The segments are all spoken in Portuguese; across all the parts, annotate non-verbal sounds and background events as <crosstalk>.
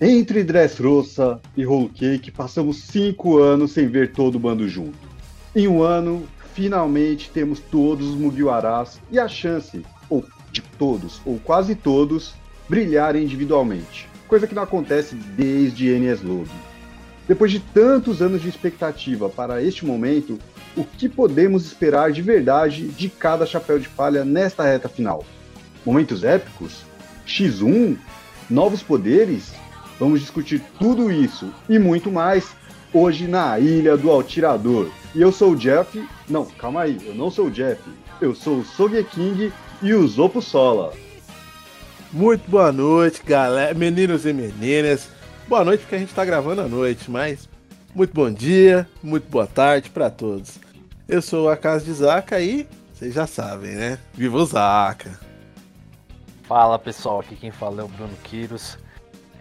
Entre Dressrosa e Whole Cake, passamos cinco anos sem ver todo o bando junto. Em um ano, finalmente temos todos os Mugiwaras e a chance, ou de todos, ou quase todos, brilharem individualmente. Coisa que não acontece desde NS Lobby. Depois de tantos anos de expectativa para este momento, o que podemos esperar de verdade de cada chapéu de palha nesta reta final? Momentos épicos? X1? Novos poderes? Vamos discutir tudo isso e muito mais hoje na Ilha do Altirador. E eu sou o Jeff. Não, calma aí, eu não sou o Jeff. Eu sou o Sogeking e o Zopo Sola. Muito boa noite, galera, meninos e meninas. Boa noite porque a gente tá gravando à noite, mas muito bom dia, muito boa tarde para todos. Eu sou a Casa de Zaka e vocês já sabem, né? Viva o Zaka! Fala pessoal, aqui quem fala é o Bruno Quiros.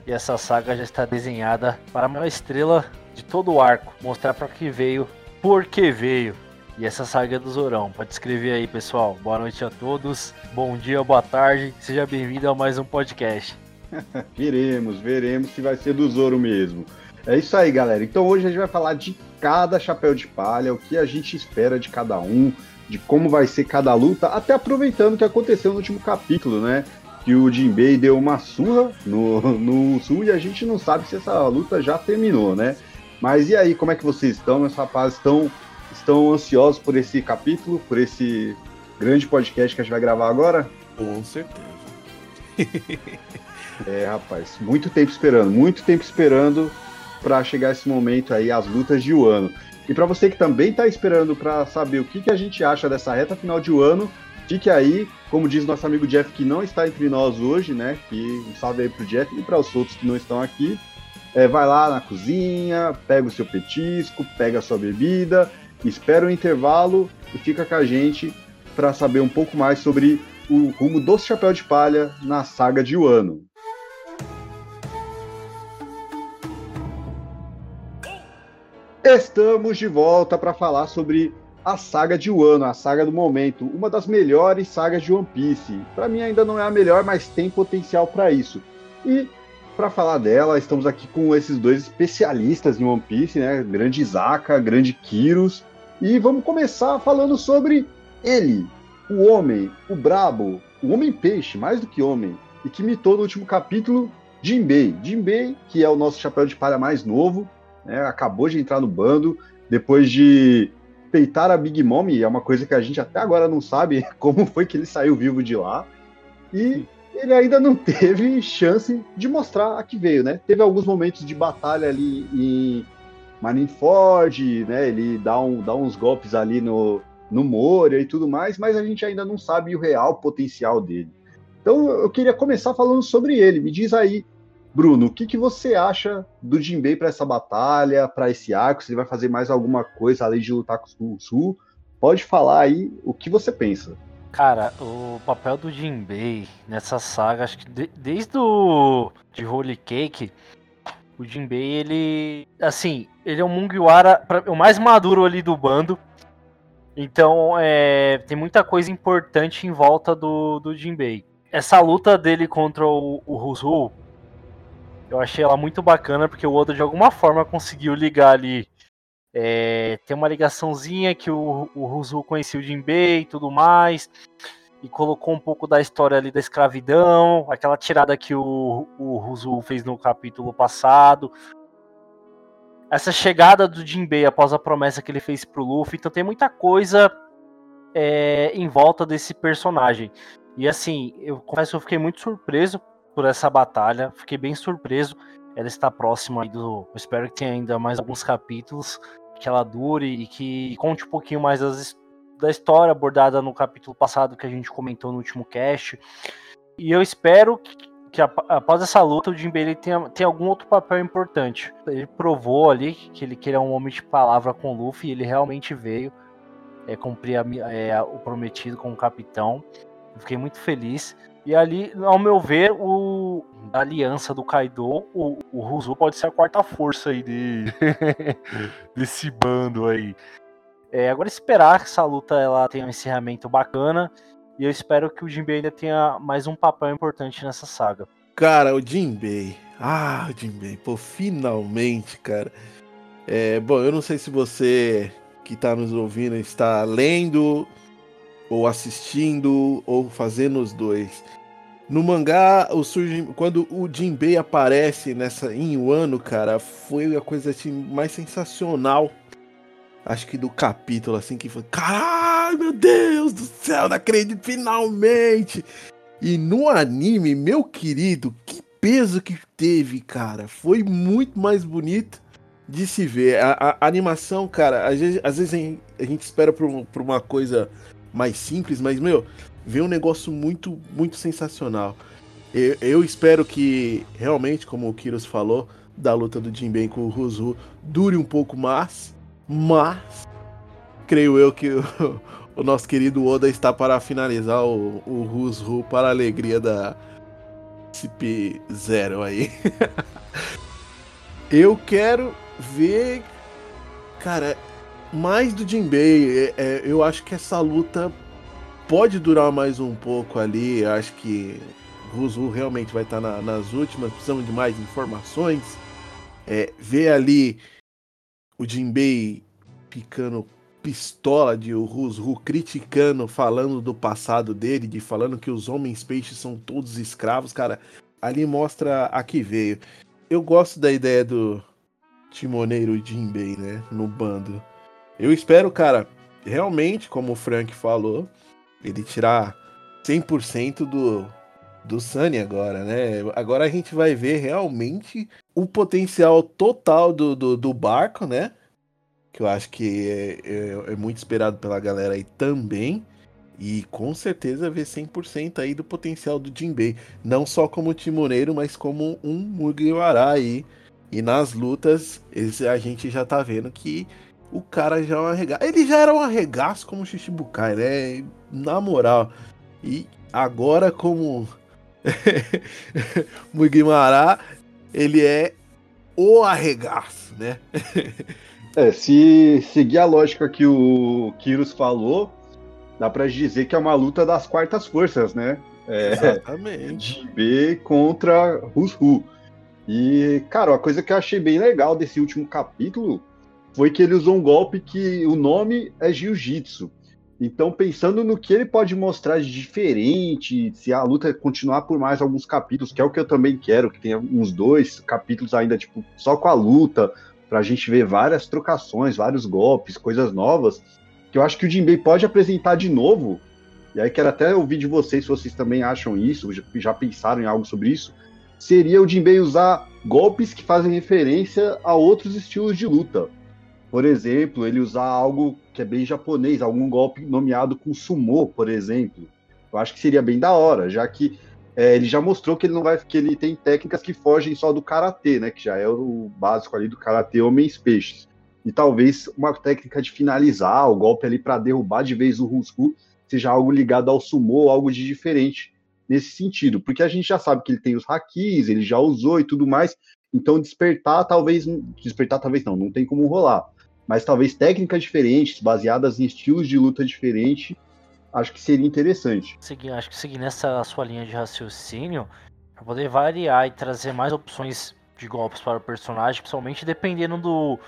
E essa saga já está desenhada para a maior estrela de todo o arco, mostrar para que veio, por que veio. E essa saga é do Zorão. Pode escrever aí, pessoal. Boa noite a todos. Bom dia, boa tarde. Seja bem-vindo a mais um podcast. <laughs> veremos, veremos se vai ser do Zoro mesmo. É isso aí, galera. Então hoje a gente vai falar de cada chapéu de palha, o que a gente espera de cada um, de como vai ser cada luta, até aproveitando o que aconteceu no último capítulo, né? Que o Jinbei deu uma surra no, no Sul e a gente não sabe se essa luta já terminou, né? Mas e aí, como é que vocês estão, meus rapazes? Estão, estão ansiosos por esse capítulo, por esse grande podcast que a gente vai gravar agora? Com certeza. <laughs> é, rapaz, muito tempo esperando, muito tempo esperando para chegar esse momento aí, as lutas de Wano. E para você que também está esperando para saber o que, que a gente acha dessa reta final de Wano, Fique aí, como diz nosso amigo Jeff, que não está entre nós hoje, né? Que um salve aí pro Jeff e para os outros que não estão aqui. É, vai lá na cozinha, pega o seu petisco, pega a sua bebida, espera o intervalo e fica com a gente para saber um pouco mais sobre o rumo do Chapéu de Palha na saga de Wano. Estamos de volta para falar sobre a saga de Wano, a saga do momento, uma das melhores sagas de One Piece. Para mim ainda não é a melhor, mas tem potencial para isso. E para falar dela, estamos aqui com esses dois especialistas em One Piece, né? Grande Isaka, grande Kyros. E vamos começar falando sobre ele, o homem, o brabo, o homem peixe, mais do que homem, e que mitou no último capítulo Jinbei. Jinbei, que é o nosso chapéu de palha mais novo, né? acabou de entrar no bando, depois de peitar a Big Mom, é uma coisa que a gente até agora não sabe <laughs> como foi que ele saiu vivo de lá. E ele ainda não <laughs> teve chance de mostrar a que veio, né? Teve alguns momentos de batalha ali em Marineford, né? Ele dá, um, dá uns golpes ali no, no Moria e tudo mais, mas a gente ainda não sabe o real potencial dele. Então eu queria começar falando sobre ele. Me diz aí Bruno, o que, que você acha do Jinbei para essa batalha, para esse arco? Se ele vai fazer mais alguma coisa além de lutar com o Sul? Pode falar aí o que você pensa. Cara, o papel do Jinbei nessa saga, acho que de, desde o de Holy Cake, o Jinbei, ele. Assim, ele é o Mugiwara, pra, o mais maduro ali do bando. Então, é, tem muita coisa importante em volta do, do Jinbei. Essa luta dele contra o, o eu achei ela muito bacana porque o Oda de alguma forma conseguiu ligar ali. É, tem uma ligaçãozinha que o, o Ruzu conhecia o Jinbei e tudo mais. E colocou um pouco da história ali da escravidão, aquela tirada que o, o Ruzu fez no capítulo passado. Essa chegada do Jinbei após a promessa que ele fez pro Luffy. Então tem muita coisa é, em volta desse personagem. E assim, eu confesso que eu fiquei muito surpreso por essa batalha. Fiquei bem surpreso. Ela está próxima do. Espero que tenha ainda mais alguns capítulos que ela dure e que conte um pouquinho mais das, da história abordada no capítulo passado que a gente comentou no último cast. E eu espero que, que após essa luta o Jinbei tenha, tenha algum outro papel importante. Ele provou ali que ele, que ele é um homem de palavra com o Luffy e ele realmente veio é, cumprir a, é, o prometido com o capitão. Fiquei muito feliz. E ali, ao meu ver, o a aliança do Kaido, o, o Ruzu pode ser a quarta força aí de, <laughs> desse bando aí. É, agora esperar que essa luta ela tenha um encerramento bacana. E eu espero que o Jinbei ainda tenha mais um papel importante nessa saga. Cara, o Jinbei, Ah, Jinbei, pô, finalmente, cara. É, bom, eu não sei se você que está nos ouvindo está lendo ou assistindo ou fazendo os dois. No mangá, o quando o Jinbei aparece nessa em Wano, cara, foi a coisa assim, mais sensacional. Acho que do capítulo, assim, que foi. Caralho, meu Deus do céu, não acredito, finalmente! E no anime, meu querido, que peso que teve, cara. Foi muito mais bonito de se ver. A, a, a animação, cara, às vezes, às vezes a gente espera por, por, uma coisa mais simples, mas, meu, vem um negócio muito, muito sensacional. Eu, eu espero que, realmente, como o Kiros falou, da luta do Jinbei com o Ruzu dure um pouco mais, mas creio eu que o, o nosso querido Oda está para finalizar o, o Ruzu para a alegria da CP0 aí. <laughs> eu quero ver, cara, mais do Jinbei. É, é, eu acho que essa luta pode durar mais um pouco ali. Acho que Ruzu realmente vai estar na, nas últimas. Precisamos de mais informações. É, ver ali o Jinbei ficando pistola de o Ruzu criticando, falando do passado dele, de falando que os homens peixes são todos escravos, cara. Ali mostra a que veio. Eu gosto da ideia do, timoneiro Jinbei, né? No bando. Eu espero, cara, realmente, como o Frank falou, ele tirar 100% do, do Sunny agora, né? Agora a gente vai ver realmente o potencial total do, do, do barco, né? Que eu acho que é, é, é, muito esperado pela galera aí também. E com certeza ver 100% aí do potencial do Jinbei. Não só como timoneiro, mas como um Mugiwara aí e nas lutas, a gente já tá vendo que o cara já é um arregaço. Ele já era um arregaço como Shichibukai, né? Na moral. E agora, como <laughs> Mugiwara, ele é o arregaço, né? é, se seguir a lógica que o Kiros falou, dá pra dizer que é uma luta das quartas forças, né? É, Exatamente. B contra Rusru. E, cara, uma coisa que eu achei bem legal desse último capítulo foi que ele usou um golpe que o nome é Jiu-Jitsu. Então, pensando no que ele pode mostrar de diferente, se a luta continuar por mais alguns capítulos, que é o que eu também quero, que tenha uns dois capítulos ainda, tipo, só com a luta, pra gente ver várias trocações, vários golpes, coisas novas, que eu acho que o Jinbei pode apresentar de novo. E aí quero até ouvir de vocês se vocês também acham isso, já pensaram em algo sobre isso, seria o Jinbei usar golpes que fazem referência a outros estilos de luta. Por exemplo, ele usar algo que é bem japonês, algum golpe nomeado com sumô, por exemplo. Eu acho que seria bem da hora, já que é, ele já mostrou que ele não vai, que ele tem técnicas que fogem só do karatê, né? Que já é o básico ali do karatê homens peixes. E talvez uma técnica de finalizar o golpe ali para derrubar de vez o Rusku seja algo ligado ao sumô, algo de diferente nesse sentido, porque a gente já sabe que ele tem os hakis, ele já usou e tudo mais, então despertar talvez, despertar talvez não, não tem como rolar, mas talvez técnicas diferentes, baseadas em estilos de luta diferentes, acho que seria interessante. Acho que seguir nessa sua linha de raciocínio, para poder variar e trazer mais opções de golpes para o personagem, principalmente dependendo do,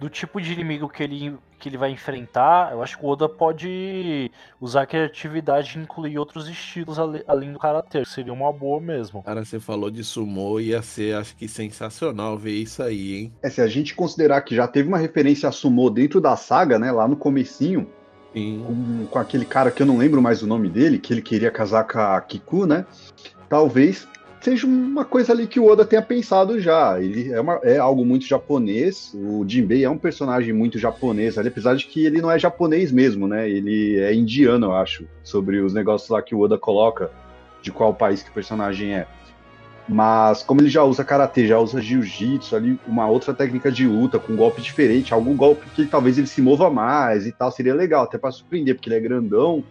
do tipo de inimigo que ele, que ele vai enfrentar, eu acho que o Oda pode usar a criatividade e incluir outros estilos além do karatê, seria uma boa mesmo. Cara, você falou de sumô, ia ser, acho que sensacional ver isso aí, hein? É, se a gente considerar que já teve uma referência a sumô dentro da saga, né, lá no comecinho, com, com, aquele cara que eu não lembro mais o nome dele, que ele queria casar com a Kiku, né? Talvez seja uma coisa ali que o Oda tenha pensado já. Ele é, uma, é algo muito japonês. O Jinbei é um personagem muito japonês, ali, apesar de que ele não é japonês mesmo, né? Ele é indiano, eu acho, sobre os negócios lá que o Oda coloca de qual país que o personagem é. Mas como ele já usa karatê, já usa jiu-jitsu ali, uma outra técnica de luta com um golpe diferente, algum golpe que talvez ele se mova mais e tal, seria legal, até para surpreender, porque ele é grandão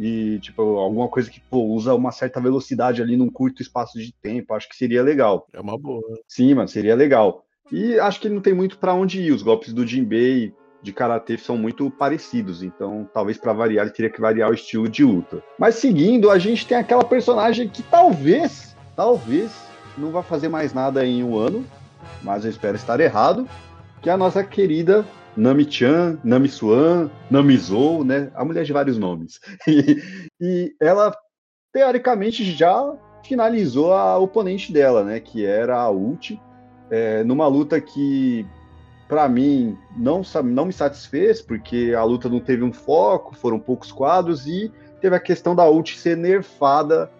e tipo alguma coisa que pô, usa uma certa velocidade ali num curto espaço de tempo, acho que seria legal. É uma boa. Sim, mano, seria legal. E acho que não tem muito para onde ir. Os golpes do Jinbei de karatê são muito parecidos, então talvez para variar ele teria que variar o estilo de luta. Mas seguindo, a gente tem aquela personagem que talvez, talvez não vai fazer mais nada em um ano, mas eu espero estar errado, que é a nossa querida Nami-chan, Nami-suan, Nami-zou, né? A mulher de vários nomes. <laughs> E, e ela, teoricamente, já finalizou a oponente dela, né? Que era a Ult, é, numa luta que, para mim, não, não me satisfez, porque a luta não teve um foco, foram poucos quadros e teve a questão da ult ser nerfada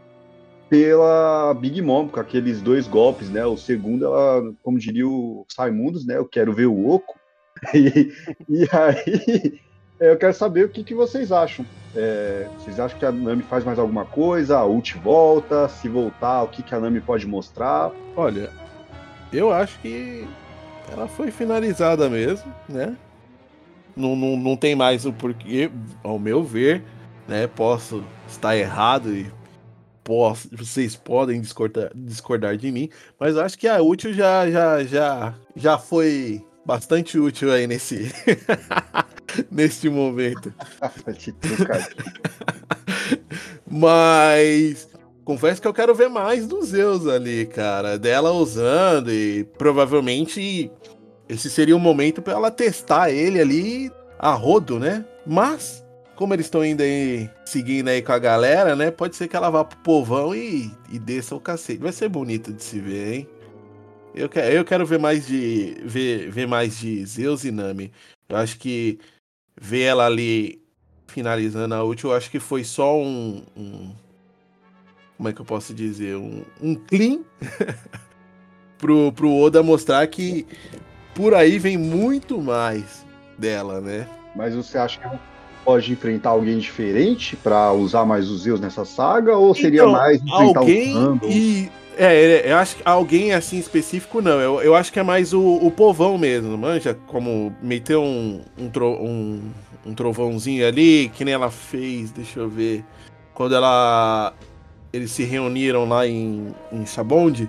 pela Big Mom, com aqueles dois golpes, né? O segundo, ela, como diria o Saimundos, né? Eu quero ver o oco. <laughs> E, e aí, <laughs> eu quero saber o que, que vocês acham. É, vocês acham que a Nami faz mais alguma coisa? A ult volta? Se voltar, o que, que a Nami pode mostrar? Olha, eu acho que ela foi finalizada mesmo, né? Não, não, não tem mais o porquê, ao meu ver, né? Posso estar errado e posso, vocês podem discordar, discordar de mim, mas acho que a útil já, já, já, já foi bastante útil aí nesse <laughs> neste momento. <laughs> mas confesso que eu quero ver mais dos Zeus ali, cara, dela usando e provavelmente esse seria o momento para ela testar ele ali a rodo, né? Mas como eles estão indo aí, seguindo aí com a galera, né? Pode ser que ela vá pro povão e, e desça o cacete. Vai ser bonito de se ver, hein? Eu quero, eu quero ver mais de. Ver, ver mais de Zeus e Nami. Eu acho que ver ela ali finalizando a última, eu acho que foi só um. um como é que eu posso dizer? Um, um clean <laughs> pro, pro Oda mostrar que por aí vem muito mais dela, né? Mas você acha que pode enfrentar alguém diferente para usar mais os Zeus nessa saga? Ou seria então, mais enfrentar alguém o e é, eu acho que alguém assim específico não. Eu, eu acho que é mais o, o povão mesmo, manja? Como meter um, um, tro, um, um trovãozinho ali, que nem ela fez, deixa eu ver. Quando ela. Eles se reuniram lá em, em Sabonde,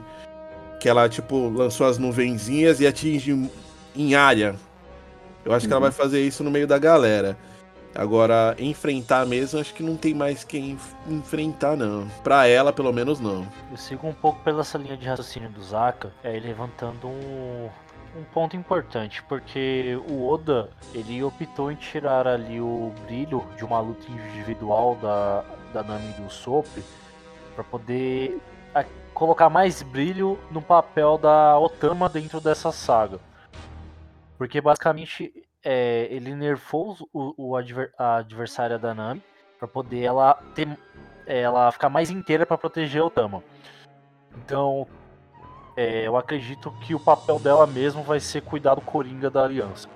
que ela, tipo, lançou as nuvenzinhas e atinge em área. Eu acho uhum. que ela uhum. vai fazer isso no meio da galera. Agora, enfrentar mesmo, acho que não tem mais quem enfrentar, não. Pra ela, pelo menos, não. Eu sigo um pouco pela essa linha de raciocínio do Zaka, é, levantando um, um ponto importante, porque o Oda, ele optou em tirar ali o brilho de uma luta individual da, da Nami do Sop, para poder a, colocar mais brilho no papel da Otama dentro dessa saga. Porque basicamente é, ele nerfou o, o adver, a adversária da Nami para poder ela ter ela ficar mais inteira para proteger o Tama. Então, é, eu acredito que o papel dela mesmo vai ser cuidar do Coringa da Aliança.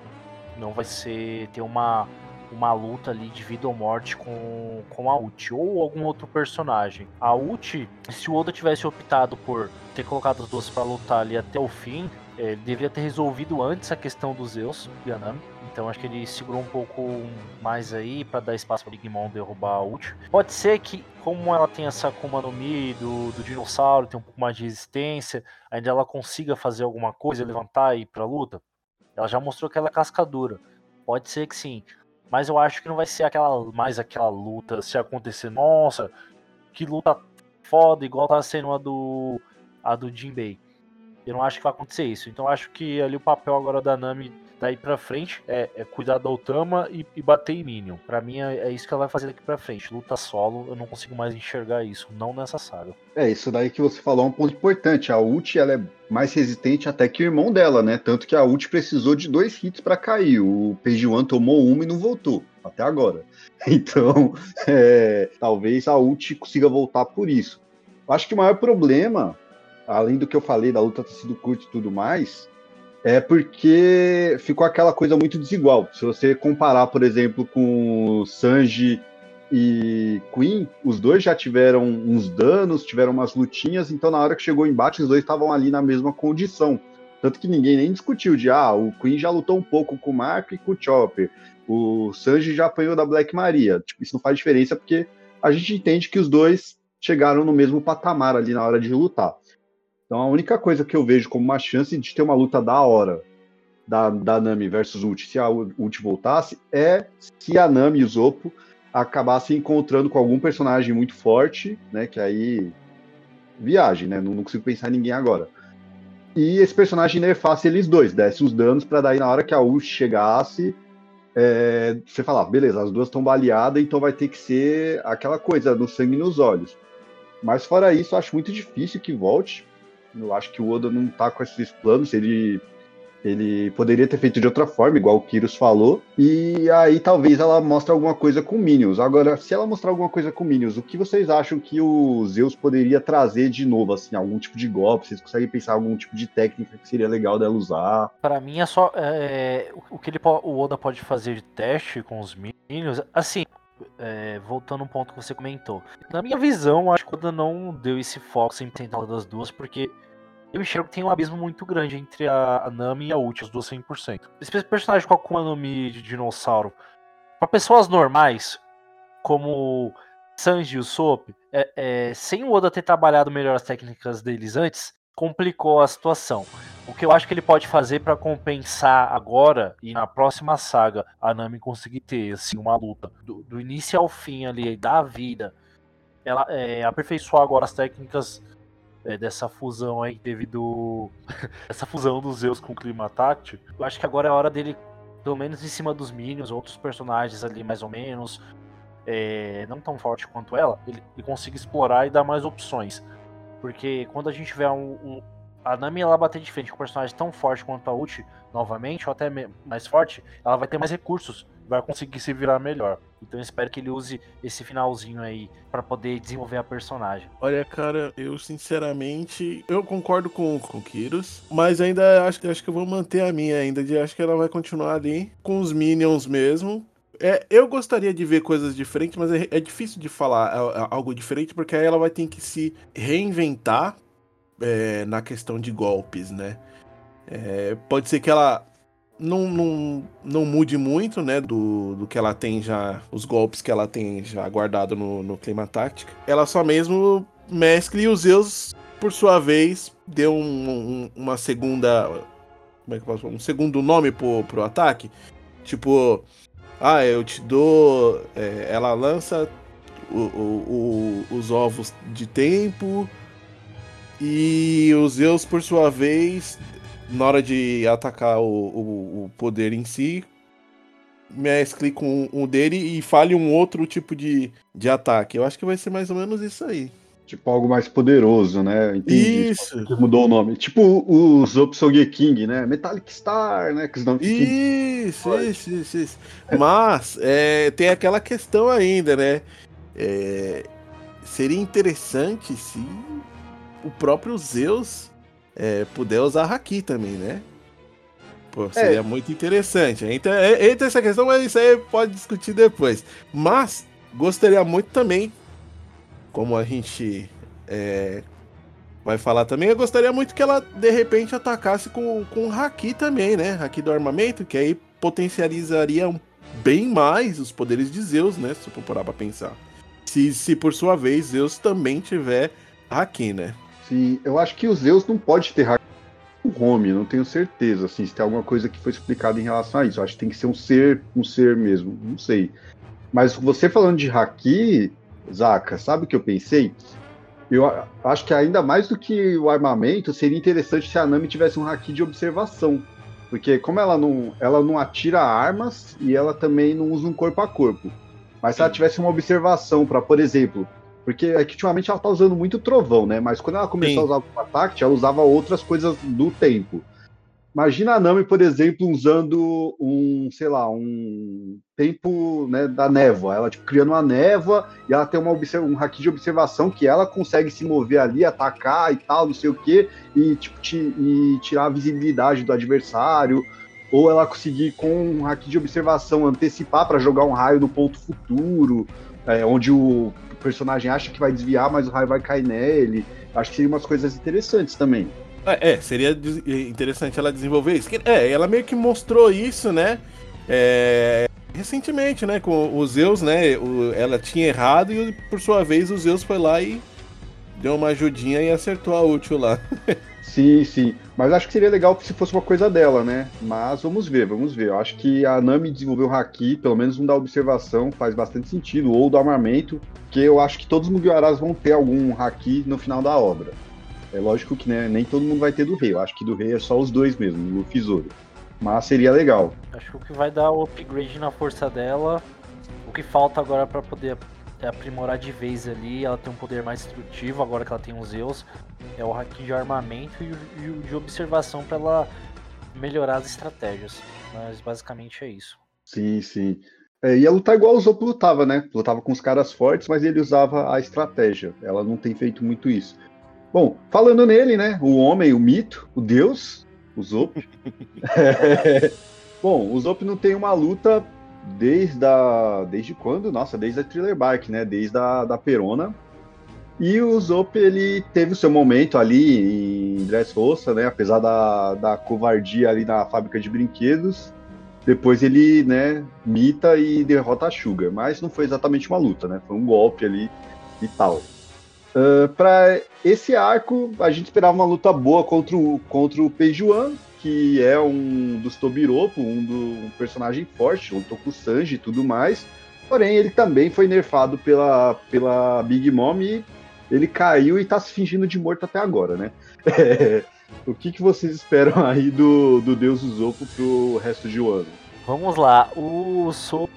Não vai ser ter uma uma luta ali de vida ou morte com, com a Uchi ou algum outro personagem. A Uchi, se o Oda tivesse optado por ter colocado os dois para lutar ali até o fim, ele deveria ter resolvido antes a questão dos Zeus e Anami então acho que ele segurou um pouco mais aí para dar espaço para Big Mom derrubar a ult. Pode ser que, como ela tem essa Akuma no Mi do, do dinossauro, tem um pouco mais de resistência, ainda ela consiga fazer alguma coisa, levantar e ir pra luta. Ela já mostrou que ela é cascadura. Pode ser que sim. Mas eu acho que não vai ser aquela mais aquela luta se acontecer. Nossa, que luta foda, igual tá sendo a do a do Jinbei. Eu não acho que vai acontecer isso. Então acho que ali o papel agora da Nami daí pra frente é, é cuidar da Otama e, e, bater em Minion. Pra mim é, é, isso que ela vai fazer daqui pra frente. Luta solo, eu não consigo mais enxergar isso, não nessa saga. É, isso daí que você falou é um ponto importante. A ult ela é mais resistente até que o irmão dela, né? Tanto que a ult precisou de dois hits para cair. O Page tomou uma e não voltou, até agora. <laughs> Então, é, talvez a ult consiga voltar por isso. Acho que o maior problema, além do que eu falei da luta ter sido curta e tudo mais, é porque ficou aquela coisa muito desigual. Se você comparar, por exemplo, com Sanji e Queen, os dois já tiveram uns danos, tiveram umas lutinhas, então na hora que chegou o embate, os dois estavam ali na mesma condição. Tanto que ninguém nem discutiu de, ah, o Queen já lutou um pouco com o Mark e com o Chopper, o Sanji já apanhou da Black Maria. Tipo, isso não faz diferença porque a gente entende que os dois chegaram no mesmo patamar ali na hora de lutar. Então a única coisa que eu vejo como uma chance de ter uma luta da hora da, da Nami versus Ult, se a Ult voltasse, é se a Nami e o Zopo acabassem encontrando com algum personagem muito forte, né? Que aí viagem, né? Não, não consigo pensar em ninguém agora. E esse personagem nerfasse eles dois, desse os danos para daí na hora que a Uchi chegasse, é, você falar, beleza, as duas estão baleadas, então vai ter que ser aquela coisa do sangue nos olhos. Mas fora isso, acho muito difícil que volte. Eu acho que o Oda não tá com esses planos, ele ele poderia ter feito de outra forma, igual o Kyrus falou. E aí talvez ela mostre alguma coisa com Minions. Agora, se ela mostrar alguma coisa com Minions, o que vocês acham que o Zeus poderia trazer de novo, assim, algum tipo de golpe? Vocês conseguem pensar algum tipo de técnica que seria legal dela usar? Para mim é só é, o que ele, o Oda pode fazer de teste com os Minions. Assim, é, voltando um ponto que você comentou. Na minha visão, acho que o Oda não deu esse foco 100% das duas, porque eu enxergo que tem um abismo muito grande entre a, Nami e a Uchi, as duas 100%. Esse personagem com a Akuma no Mi de dinossauro, para pessoas normais, como Sanji e o Soap, é, é, sem o Oda ter trabalhado melhor as técnicas deles antes, complicou a situação. O que eu acho que ele pode fazer para compensar agora e na próxima saga a Nami conseguir ter assim, uma luta do, do início ao fim ali da vida, ela é, aperfeiçoar agora as técnicas é, dessa fusão aí devido <laughs> essa fusão dos Zeus com o clima táctil. Eu acho que agora é a hora dele, pelo menos em cima dos Minions, outros personagens ali mais ou menos, é, não tão forte quanto ela, ele, ele consiga explorar e dar mais opções. Porque quando a gente tiver um, um a Nami ela bater de frente com um personagem tão forte quanto a Uchi, novamente, ou até mais forte, ela vai ter mais recursos vai conseguir se virar melhor. Então eu espero que ele use esse finalzinho aí para poder desenvolver a personagem. Olha, cara, eu sinceramente eu concordo com com Kyrus, mas ainda acho, acho que eu vou manter a minha ainda, de acho que ela vai continuar ali com os minions mesmo. É, eu gostaria de ver coisas diferentes, mas é, é difícil de falar algo diferente porque aí ela vai ter que se reinventar é, na questão de golpes, né? É, pode ser que ela não, não, não mude muito, né, do, do que ela tem já, os golpes que ela tem já guardado no, no clima tático. Ela só mesmo mescle e os Zeus, por sua vez, deu um, um, uma segunda. Como é que eu posso falar? Um segundo nome pro, pro ataque. Tipo, ah, eu te dou. É, ela lança o, o, o, os ovos de tempo. E os Zeus, por sua vez, na hora de atacar o, o, o poder em si, mescle com o dele e fale um outro tipo de, de ataque. Eu acho que vai ser mais ou menos isso aí. Tipo algo mais poderoso, né? Entendi. Isso. Tipo, mudou o nome. Tipo os King, né? Metallic Star, né? Que os nomes isso, isso, isso, isso, Mas é, tem aquela questão ainda, né? É, seria interessante se o próprio Zeus é, puder usar Haki também, né? Pô, seria é. muito interessante. Entra, é, entra essa questão, mas isso aí pode discutir depois. Mas gostaria muito também, como a gente é, vai falar também, eu gostaria muito que ela de repente atacasse com, com Haki também, né? Haki do armamento, que aí potencializaria bem mais os poderes de Zeus, né? Se for parar pra pensar. Se, se por sua vez Zeus também tiver Haki, né? Sim, eu acho que o Zeus não pode ter hack o home, não tenho certeza, assim, se tem alguma coisa que foi explicada em relação a isso. Eu acho que tem que ser um ser, um ser mesmo, não sei. Mas você falando de haki, Zaka, sabe o que eu pensei? Eu acho que ainda mais do que o armamento, seria interessante se a Nami tivesse um haki de observação. Porque como ela não, ela não atira armas e ela também não usa um corpo a corpo. Mas se ela tivesse uma observação para, por exemplo, porque aqui, ultimamente ela tá usando muito trovão, né? Mas quando ela começou Sim. a usar o ataque, ela usava outras coisas do tempo. Imagina a Nami, por exemplo, usando um, sei lá, um tempo né, da névoa. Ela, tipo, criando uma névoa e ela tem uma um haki de observação que ela consegue se mover ali, atacar e tal, não sei o quê, e, tipo, e tirar a visibilidade do adversário. Ou ela conseguir, com um haki de observação, antecipar para jogar um raio no ponto futuro, é, onde o personagem acha que vai desviar, mas o raio vai cair nele. Acho que seria umas coisas interessantes também. É, é seria interessante ela desenvolver isso. É, ela meio que mostrou isso, né? É, recentemente, né? Com o Zeus, né? O, ela tinha errado e por sua vez o Zeus foi lá e deu uma ajudinha e acertou a útil lá. <laughs> Sim, sim. Mas acho que seria legal se fosse uma coisa dela, né? Mas vamos ver, vamos ver. Eu acho que a Nami desenvolveu o Haki, pelo menos um da observação, faz bastante sentido, ou do armamento, porque eu acho que todos os Mugiwaras vão ter algum Haki no final da obra. É lógico que né, nem todo mundo vai ter do rei. Eu acho que do rei é só os dois mesmo, o e. Mas seria legal. Acho que o que vai dar o upgrade na força dela, o que falta agora para poder aprimorar de vez ali, ela tem um poder mais destrutivo, agora que ela tem os Zeus, é o haki de armamento e o de observação para ela melhorar as estratégias. Mas basicamente é isso. Sim, sim. É, ia lutar igual o Zop lutava, né? Lutava com os caras fortes, mas ele usava a estratégia. Ela não tem feito muito isso. Bom, falando nele, né? O homem, o mito, o deus, o Zop. <laughs> é... Bom, o Zop não tem uma luta desde a... desde quando? Nossa, desde a Thriller Bark, né? Desde a da Perona. E o Zop, ele teve o seu momento ali em Dressrosa, né? Apesar da, da covardia ali na fábrica de brinquedos. Depois ele, né, mita e derrota a Sugar. Mas não foi exatamente uma luta, né? Foi um golpe ali e tal. Uh, para esse arco, a gente esperava uma luta boa contra o, contra o Peijuan, que é um dos Tobiropo, um, do, um personagem forte, lutou com o Sanji e tudo mais. Porém, ele também foi nerfado pela, pela Big Mom e ele caiu e tá se fingindo de morto até agora, né? <laughs> o que, que vocês esperam aí do, do Deus Usopp pro resto de ano? Vamos lá, o Sop,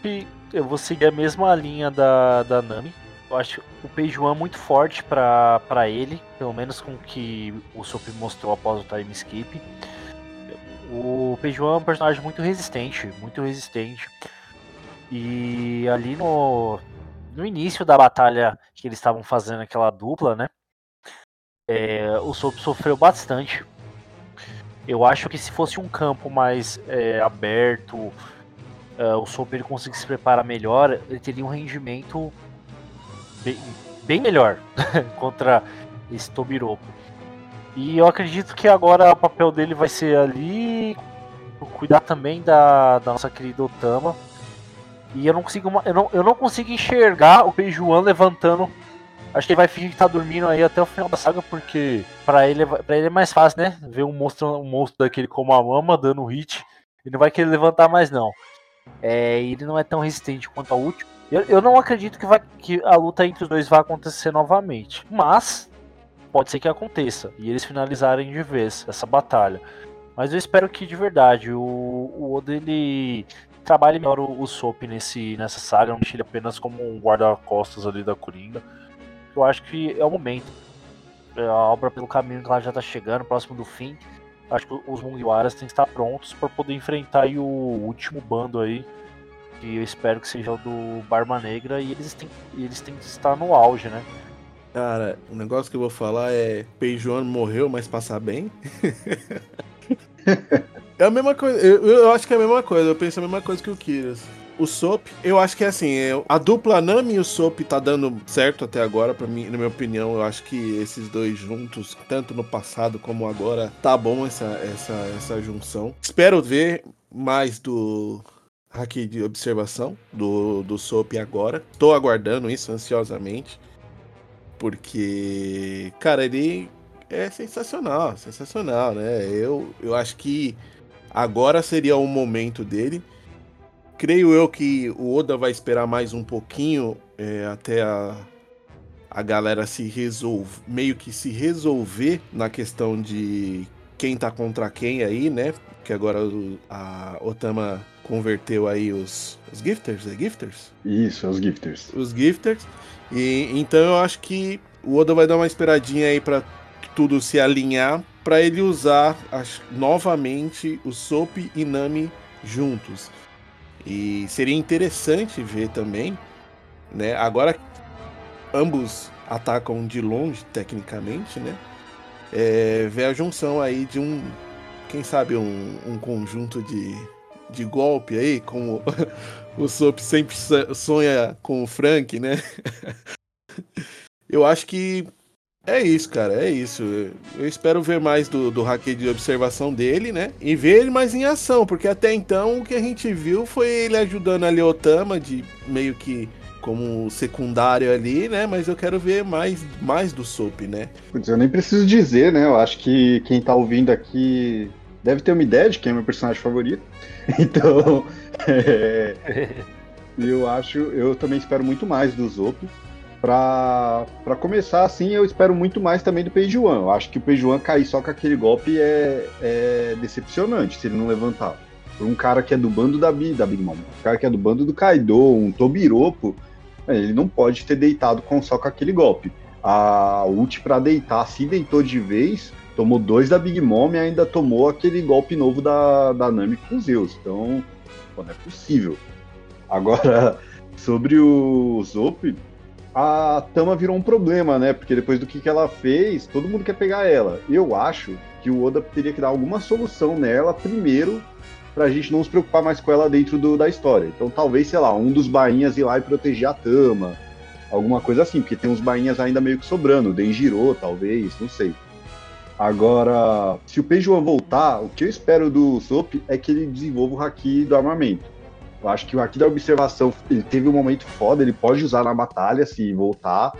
eu vou seguir a mesma linha da, da Nami. Eu acho o Peijuan muito forte para ele, pelo menos com o que o Sop mostrou após o time skip. O Peijuan é um personagem muito resistente, muito resistente. E ali no, no início da batalha que eles estavam fazendo aquela dupla, né? É, o Sop sofreu bastante. Eu acho que se fosse um campo mais é, aberto, uh, o Sop ele conseguisse se preparar melhor, ele teria um rendimento bem, bem melhor <laughs> contra esse Tobiropo. E eu acredito que agora o papel dele vai ser ali cuidar também da, da nossa querida Otama. E eu não consigo eu não, eu não consigo enxergar o Peijuan levantando. Acho que ele vai fingir que tá dormindo aí até o final da saga, porque para ele, ele é mais fácil, né? Ver um monstro, um monstro daquele como a Mama dando hit. Ele não vai querer levantar mais, não. É, ele não é tão resistente quanto a última. Eu, eu não acredito que, vai, que a luta entre os dois vai acontecer novamente. Mas pode ser que aconteça. E eles finalizarem de vez essa batalha. Mas eu espero que de verdade o, o Oda ele trabalhe melhor o, o Sop nesse, nessa saga, não deixe ele apenas como um guarda-costas ali da Coringa. Eu acho que é o momento. É, a obra pelo caminho que ela já está chegando, próximo do fim. Acho que os Mugiwaras têm que estar prontos para poder enfrentar o último bando aí que eu espero que seja o do Barba Negra, e eles têm, eles têm que estar no auge, né? Cara, o negócio que eu vou falar é: Peijuan morreu, mas passar bem. <laughs> é a mesma coisa, eu, eu, acho que é a mesma coisa, eu penso a mesma coisa que o Kiras. O Sop, eu acho que é assim, é, a dupla Nami e o Sop tá dando certo até agora, para mim, na minha opinião, eu acho que esses dois juntos, tanto no passado como agora, tá bom essa, essa, essa junção. Espero ver mais do aqui de observação do, do SOP agora. Tô aguardando isso ansiosamente. Porque, cara, ele é sensacional, sensacional, né? Eu, eu acho que agora seria o momento dele. Creio eu que o Oda vai esperar mais um pouquinho é, até a, a galera se resolver, meio que se resolver na questão de quem tá contra quem aí, né? Que agora a Otama converteu aí os, os gifters, é gifters? Isso, os gifters. Os gifters. E então eu acho que o Oda vai dar uma esperadinha aí para tudo se alinhar para ele usar as, novamente o Sop e Nami juntos. E seria interessante ver também, né? Agora ambos atacam de longe tecnicamente, né? É, ver a junção aí de um, quem sabe um, um conjunto de de golpe aí, como <laughs> o Sop sempre sonha com o Frank, né? <laughs> Eu acho que é isso, cara, é isso. Eu espero ver mais do, do hack de observação dele, né? E ver ele mais em ação, porque até então o que a gente viu foi ele ajudando a Leotama de meio que como secundário ali, né? Mas eu quero ver mais, mais do Soap, né? Putz, eu nem preciso dizer, né? Eu acho que quem tá ouvindo aqui deve ter uma ideia de quem é meu personagem favorito. <laughs> Então, é, eu acho, eu também espero muito mais do Zop. Pra, pra começar, assim, eu espero muito mais também do One. Eu acho que o One cair só com aquele golpe é, é decepcionante se ele não levantar. Por um cara que é do bando da, da Big Mom, um cara que é do bando do Kaido, um Tobiropo, ele não pode ter deitado com, só com aquele golpe. A ult para deitar, se deitou de vez, tomou dois da Big Mom e ainda tomou aquele golpe novo da, da Nami com Zeus. Então, pô, não é possível. Agora, <laughs> sobre o Zop, a Tama virou um problema, né? Porque depois do que, que ela fez, todo mundo quer pegar ela. Eu acho que o Oda teria que dar alguma solução nela primeiro pra gente não se preocupar mais com ela dentro do, da história. Então talvez, sei lá, um dos bainhas ir lá e proteger a Tama. Alguma coisa assim, porque tem uns bainhas ainda meio que sobrando. Denjiro, talvez, não sei. Agora, se o Peijuan voltar, o que eu espero do Sop é que ele desenvolva o Haki do armamento. Eu acho que o Haki da observação, ele teve um momento foda, ele pode usar na batalha se voltar.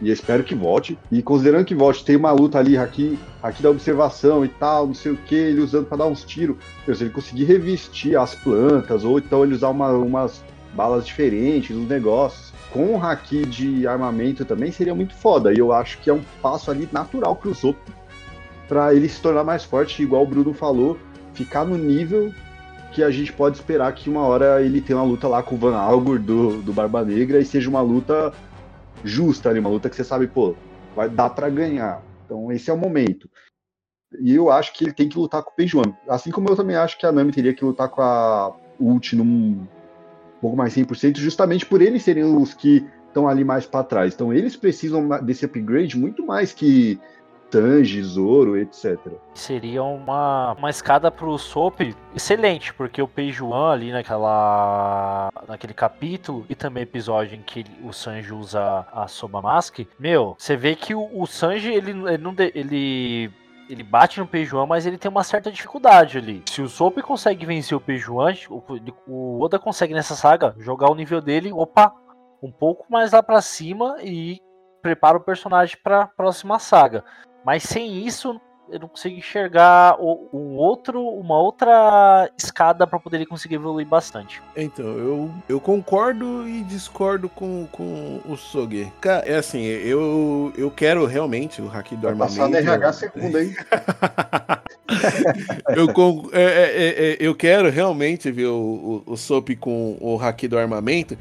E espero que volte. E considerando que volte, tem uma luta ali, aqui, aqui da observação e tal, não sei o que, ele usando para dar uns tiros. Se ele conseguir revestir as plantas, ou então ele usar uma, umas balas diferentes, os negócios. Com o haki de armamento também seria muito foda. E eu acho que é um passo ali natural pro Zop para ele se tornar mais forte, igual o Bruno falou, ficar no nível que a gente pode esperar que uma hora ele tenha uma luta lá com o Van Algor do, do Barba Negra e seja uma luta justa ali, uma luta que você sabe, pô, vai dar para ganhar. Então esse é o momento. E eu acho que ele tem que lutar com o Peijuan. Assim como eu também acho que a Nami teria que lutar com a Ult num pouco mais 100%, justamente por eles serem os que estão ali mais para trás. Então eles precisam desse upgrade muito mais que Tanji, Zoro, etc. Seria uma, uma escada pro Soap excelente, porque o Peijuan ali naquela naquele capítulo e também episódio em que o Sanji usa a Soba Mask, meu, você vê que o, o Sanji ele, ele não ele ele bate no Peijuan, mas ele tem uma certa dificuldade ali. Se o Soap consegue vencer o Peijuan, o, o Oda consegue nessa saga jogar o nível dele, opa, um pouco mais lá para cima e prepara o personagem para próxima saga. Mas sem isso, eu não consigo enxergar um outro, uma outra escada para poder conseguir evoluir bastante. Então, eu, eu concordo e discordo com, com o Soge. É assim, eu, eu quero realmente o hack do Vai armamento. Passar no RH segunda, hein? <laughs> eu, é, é, é, eu quero realmente ver o, o, o Sop com o hack do armamento,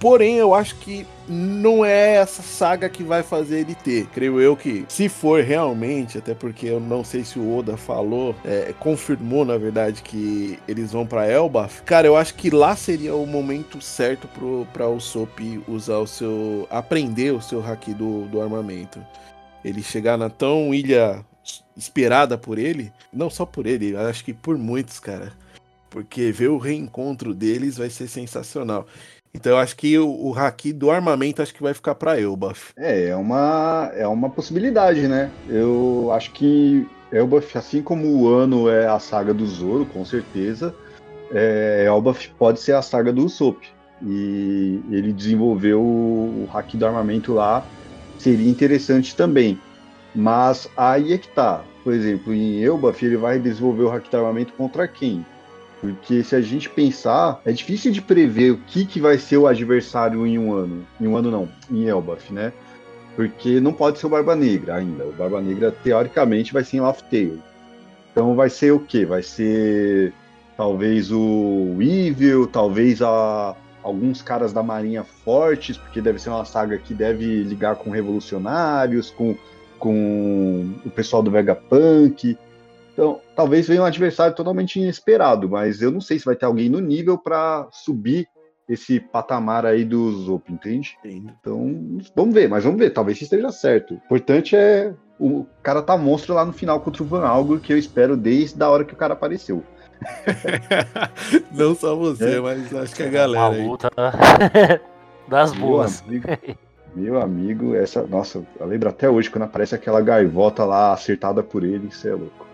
Porém, eu acho que não é essa saga que vai fazer ele ter. Creio eu que, se for realmente, até porque eu não sei se o Oda falou, é, confirmou na verdade que eles vão para Elbaf. Cara, eu acho que lá seria o momento certo para o Sop usar o seu. aprender o seu haki do, do armamento. Ele chegar na tão ilha esperada por ele, não só por ele, acho que por muitos, cara. Porque ver o reencontro deles vai ser sensacional. Então eu acho que o, o haki do armamento acho que vai ficar para Elbaf. É, é uma, é uma possibilidade, né? Eu acho que Elbaf, assim como o ano é a saga do Zoro, com certeza, é, Elbaf pode ser a saga do Usopp. E ele desenvolveu o, o haki do armamento lá, seria interessante também. Mas aí é que tá. Por exemplo, em Elbaf ele vai desenvolver o haki do armamento contra quem? Porque se a gente pensar, é difícil de prever o que, que vai ser o adversário em um ano. Em um ano não, em Elbaf, né? Porque não pode ser o Barba Negra ainda. O Barba Negra, teoricamente, vai ser em Laugh Tale. Então vai ser o quê? Vai ser talvez o Evil, talvez a, alguns caras da Marinha fortes, porque deve ser uma saga que deve ligar com revolucionários, com, com o pessoal do Vegapunk. Então, talvez venha um adversário totalmente inesperado, mas eu não sei se vai ter alguém no nível para subir esse patamar aí do Zop, entende? Então, vamos ver, mas vamos ver, talvez esteja certo. O importante é o cara tá monstro lá no final contra o Van Algo, que eu espero desde a hora que o cara apareceu. <laughs> não só você, é. mas acho que a galera. Uma luta <laughs> das boas. Meu amigo, meu amigo, essa. Nossa, eu lembro até hoje quando aparece aquela gaivota lá acertada por ele, isso é louco.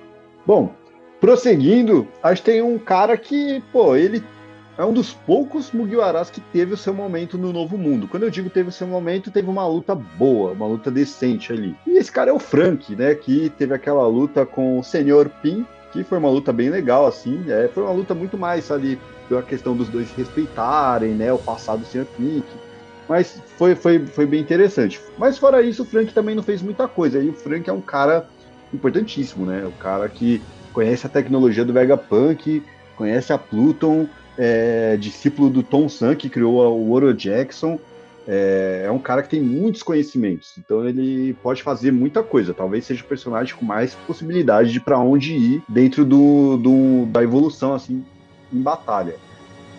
Bom, prosseguindo, a gente tem um cara que, pô, ele é um dos poucos Mugiwaras que teve o seu momento no Novo Mundo. Quando eu digo teve o seu momento, teve uma luta boa, uma luta decente ali. E esse cara é o Frank, né? Que teve aquela luta com o Senhor Pin, que foi uma luta bem legal, assim. É, foi uma luta muito mais ali pela questão dos dois respeitarem, né? O passado do Senhor Pink. Mas foi, foi, foi bem interessante. Mas fora isso, o Frank também não fez muita coisa. E o Frank é um cara importantíssimo, né? O cara que conhece a tecnologia do Vegapunk, conhece a Pluton, é, discípulo do Tom Sun, que criou o Oro Jackson. É, é, um cara que tem muitos conhecimentos, então ele pode fazer muita coisa. Talvez seja o personagem com mais possibilidade de para onde ir dentro do, do, da evolução assim em batalha.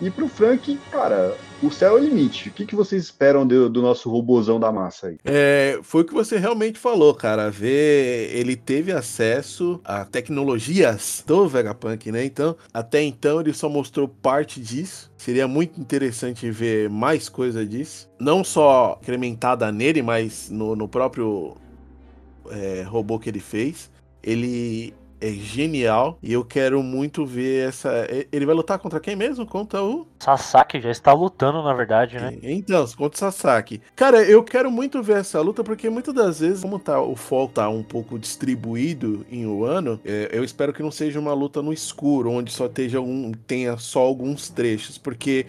E pro Frank, cara, o céu é o limite. O que, que vocês esperam do, do nosso robozão da massa aí? É, foi o que você realmente falou, cara. Ver, ele teve acesso a tecnologias do Vegapunk, né? Então, até então ele só mostrou parte disso. Seria muito interessante ver mais coisa disso. Não só incrementada nele, mas no, no próprio é, robô que ele fez. Ele é genial e eu quero muito ver essa. Ele vai lutar contra quem mesmo? Contra o. Sasaki, já está lutando, na verdade, né? Então, contra o Sasaki. Cara, eu quero muito ver essa luta porque muitas das vezes, como tá, o foco tá um pouco distribuído em um ano, é, eu espero que não seja uma luta no escuro, onde só esteja um, tenha só alguns trechos, porque.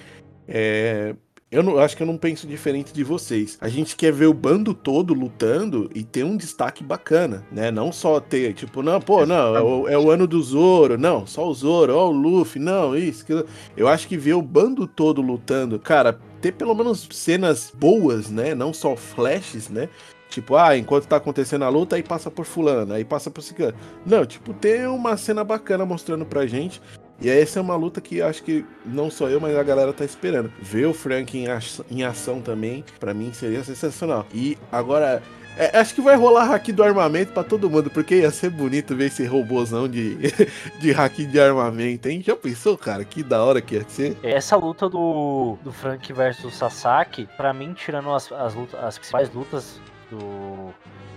É, eu não, acho que eu não penso diferente de vocês. A gente quer ver o bando todo lutando e ter um destaque bacana, né? Não só ter, tipo, não, pô, não, é o, é o ano do Zoro, não, só o Zoro, ó, o Luffy, não, isso, que Eu acho que ver o bando todo lutando, cara, ter pelo menos cenas boas, né? Não só flashes, né? Tipo, ah, enquanto tá acontecendo a luta, aí passa por fulano, aí passa por ciclano. Não, tipo, ter uma cena bacana mostrando pra gente. E essa é uma luta que acho que não só eu, mas a galera tá esperando. Ver o Frank em, em ação também, para mim seria sensacional. E agora, é, acho que vai rolar hack do armamento para todo mundo, porque ia ser bonito ver esse robôzão de, <laughs> de hack de armamento, hein? Já pensou, cara? Que da hora que ia ser. Essa luta do, do Frank versus Sasaki, para mim, tirando as, as, lutas, as principais lutas do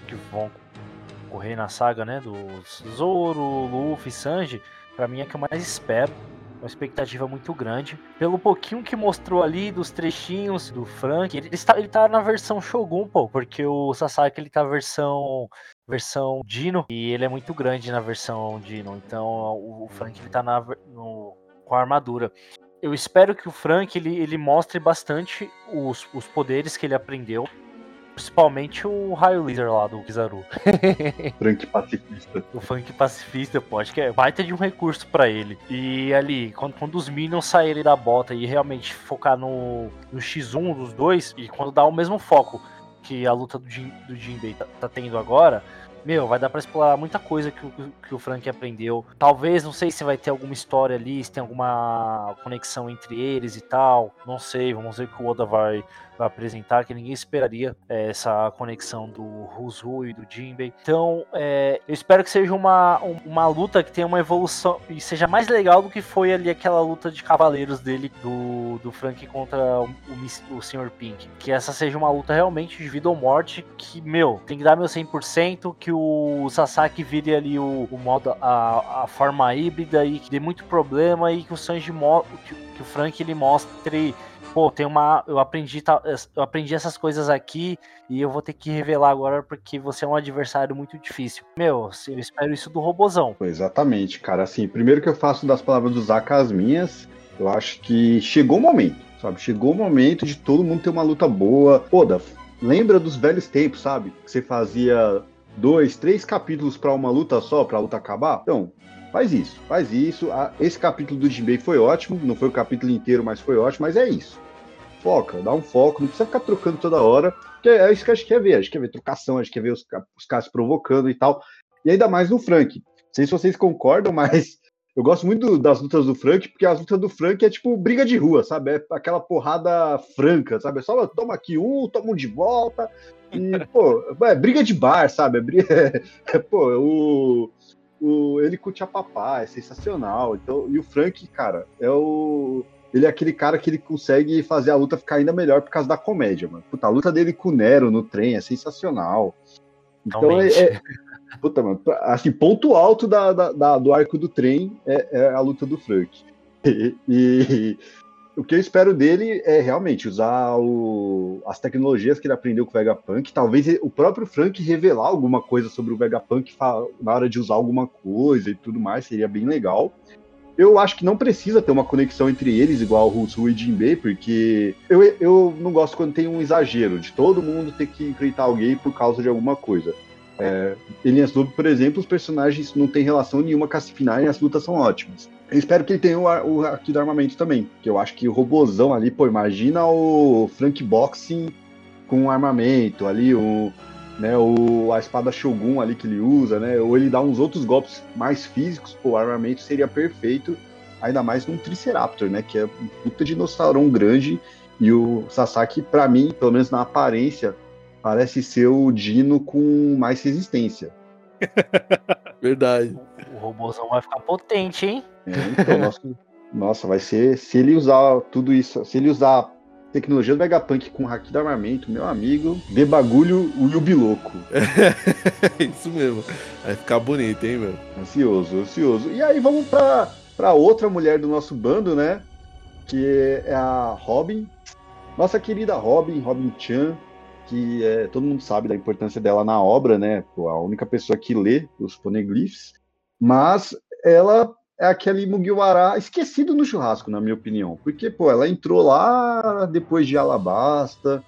que vão correr na saga, né? Do Zoro, Luffy, Sanji para mim é que eu mais espero. Uma expectativa muito grande. Pelo pouquinho que mostrou ali dos trechinhos do Frank, ele, está, ele tá na versão Shogun, pô, porque o Sasaki ele tá versão versão Dino e ele é muito grande na versão Dino. Então o, o Frank ele tá na, no, com a armadura. Eu espero que o Frank ele, ele mostre bastante os, os poderes que ele aprendeu Principalmente o raio laser lá do Kizaru. <laughs> Frank pacifista. O funk pacifista, pô, acho que é baita de um recurso para ele. E ali, quando, quando os Minions saírem da bota e realmente focar no, no X1 dos dois, e quando dá o mesmo foco que a luta do, Jin, do Jinbei tá, tá tendo agora, meu, vai dar para explorar muita coisa que, que o Frank aprendeu. Talvez, não sei se vai ter alguma história ali, se tem alguma conexão entre eles e tal. Não sei, vamos ver o que o Oda vai, apresentar, que ninguém esperaria é, essa conexão do Ruzu e do Jinbei. Então, é, eu espero que seja uma, uma luta que tenha uma evolução e seja mais legal do que foi ali aquela luta de cavaleiros dele, do, do Frank contra o, o, o Sr. Pink. Que essa seja uma luta realmente de vida ou morte, que, meu, tem que dar meu 100%, que o Sasaki vire ali o, o modo, a, a forma híbrida e que dê muito problema e que o Sanji, que, que o Frank ele mostre pô, tem uma. Eu aprendi, eu aprendi essas coisas aqui e eu vou ter que revelar agora porque você é um adversário muito difícil. Meu, eu espero isso do robozão. Exatamente, cara. Assim, primeiro que eu faço das palavras do Zaka as minhas, eu acho que chegou o momento, sabe? Chegou o momento de todo mundo ter uma luta boa. Pô, lembra dos velhos tempos, sabe? Que você fazia dois, três capítulos para uma luta só, para a luta acabar. Então, Faz isso, faz isso. Esse capítulo do Jinbei foi ótimo, não foi o capítulo inteiro, mas foi ótimo, mas é isso. Foca, dá um foco, não precisa ficar trocando toda hora, é isso que a gente quer ver. A gente quer ver trocação, a gente quer ver os, os caras provocando e tal. E ainda mais no Frank. Não sei se vocês concordam, mas <laughs> eu gosto muito das lutas do Frank, porque as lutas do Frank é tipo briga de rua, sabe? É aquela porrada franca, sabe? É só toma aqui um, toma um de volta. E, pô, é briga de bar, sabe? É briga... <laughs> pô, o o, ele curte a papá, é sensacional. Então, e o Frank, cara, é o. Ele é aquele cara que ele consegue fazer a luta ficar ainda melhor por causa da comédia, mano. Puta, a luta dele com o Nero no trem é sensacional. Então é, é, Puta, mano, assim, ponto alto da, da, da, do arco do trem é, é, a luta do Frank. <laughs> E, e, o que eu espero dele é realmente usar o, as tecnologias que ele aprendeu com o Vegapunk. Talvez o próprio Frank revelar alguma coisa sobre o Vegapunk na hora de usar alguma coisa e tudo mais, seria bem legal. Eu acho que não precisa ter uma conexão entre eles, igual o Russo e Jinbei, porque eu, eu não gosto quando tem um exagero de todo mundo ter que enfrentar alguém por causa de alguma coisa. É, em por exemplo, os personagens não têm relação nenhuma com a final e as lutas são ótimas. Eu espero que ele tenha o, o aqui do armamento também, que eu acho que o robozão ali, pô, imagina o Frank Boxing com armamento ali, o, né, o, a espada Shogun ali que ele usa, né, ou ele dá uns outros golpes mais físicos, pô, o armamento seria perfeito, ainda mais num Triceraptor, né, que é um puta dinossaurão grande, e o Sasaki, para mim, pelo menos na aparência, parece ser o Dino com mais resistência. <laughs> Verdade. O, o robôzão vai ficar potente, hein? É, então, nossa, nossa, vai ser. Se ele usar tudo isso, se ele usar tecnologia do Vegapunk com haki de armamento, meu amigo, de bagulho o Yubiloco. É <laughs> isso mesmo. Vai ficar bonito, hein, meu? Ansioso, ansioso. E aí vamos pra, pra outra mulher do nosso bando, né? Que é a Robin. Nossa querida Robin, Robin Chan que é, todo mundo sabe da importância dela na obra, né? A única pessoa que lê os poneglyphs, mas ela é aquele Mugiwara esquecido no churrasco, na minha opinião, porque pô, ela entrou lá depois de Alabasta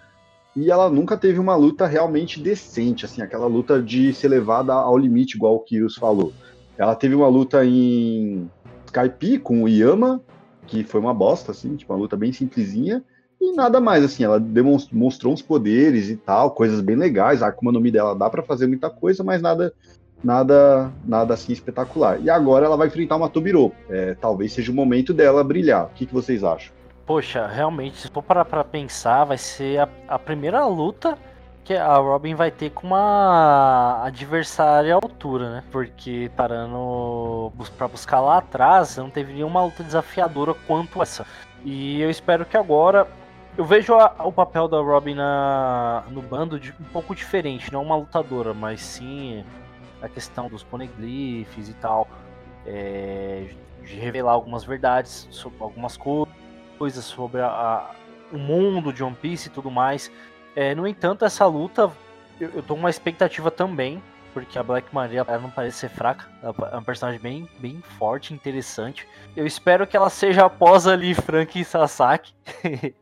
e ela nunca teve uma luta realmente decente, assim, aquela luta de ser levada ao limite, igual o Kyrus falou. Ela teve uma luta em Skype com o Yama, que foi uma bosta, assim, tipo, uma luta bem simplesinha, e nada mais, assim, ela demonstrou, uns poderes e tal, coisas bem legais. A Akuma no Mi dela dá para fazer muita coisa, mas nada nada nada assim espetacular. E agora ela vai enfrentar uma Tobiro. É, talvez seja o momento dela brilhar. O que, que vocês acham? Poxa, realmente, se for parar pra pensar, vai ser a, a primeira luta que a Robin vai ter com uma adversária à altura, né? Porque parando para buscar lá atrás, não teve nenhuma luta desafiadora quanto essa. E eu espero que agora eu vejo a, o papel da Robin na, no bando de, um pouco diferente, não uma lutadora, mas sim a questão dos poneglyphs e tal, é, de revelar algumas verdades sobre algumas coisas sobre a, a, o mundo de One Piece e tudo mais. É, no entanto, essa luta eu, eu tô com uma expectativa também, porque a Black Maria ela não parece ser fraca, é um personagem bem, bem forte, interessante. Eu espero que ela seja após ali Frank e Sasaki. <laughs>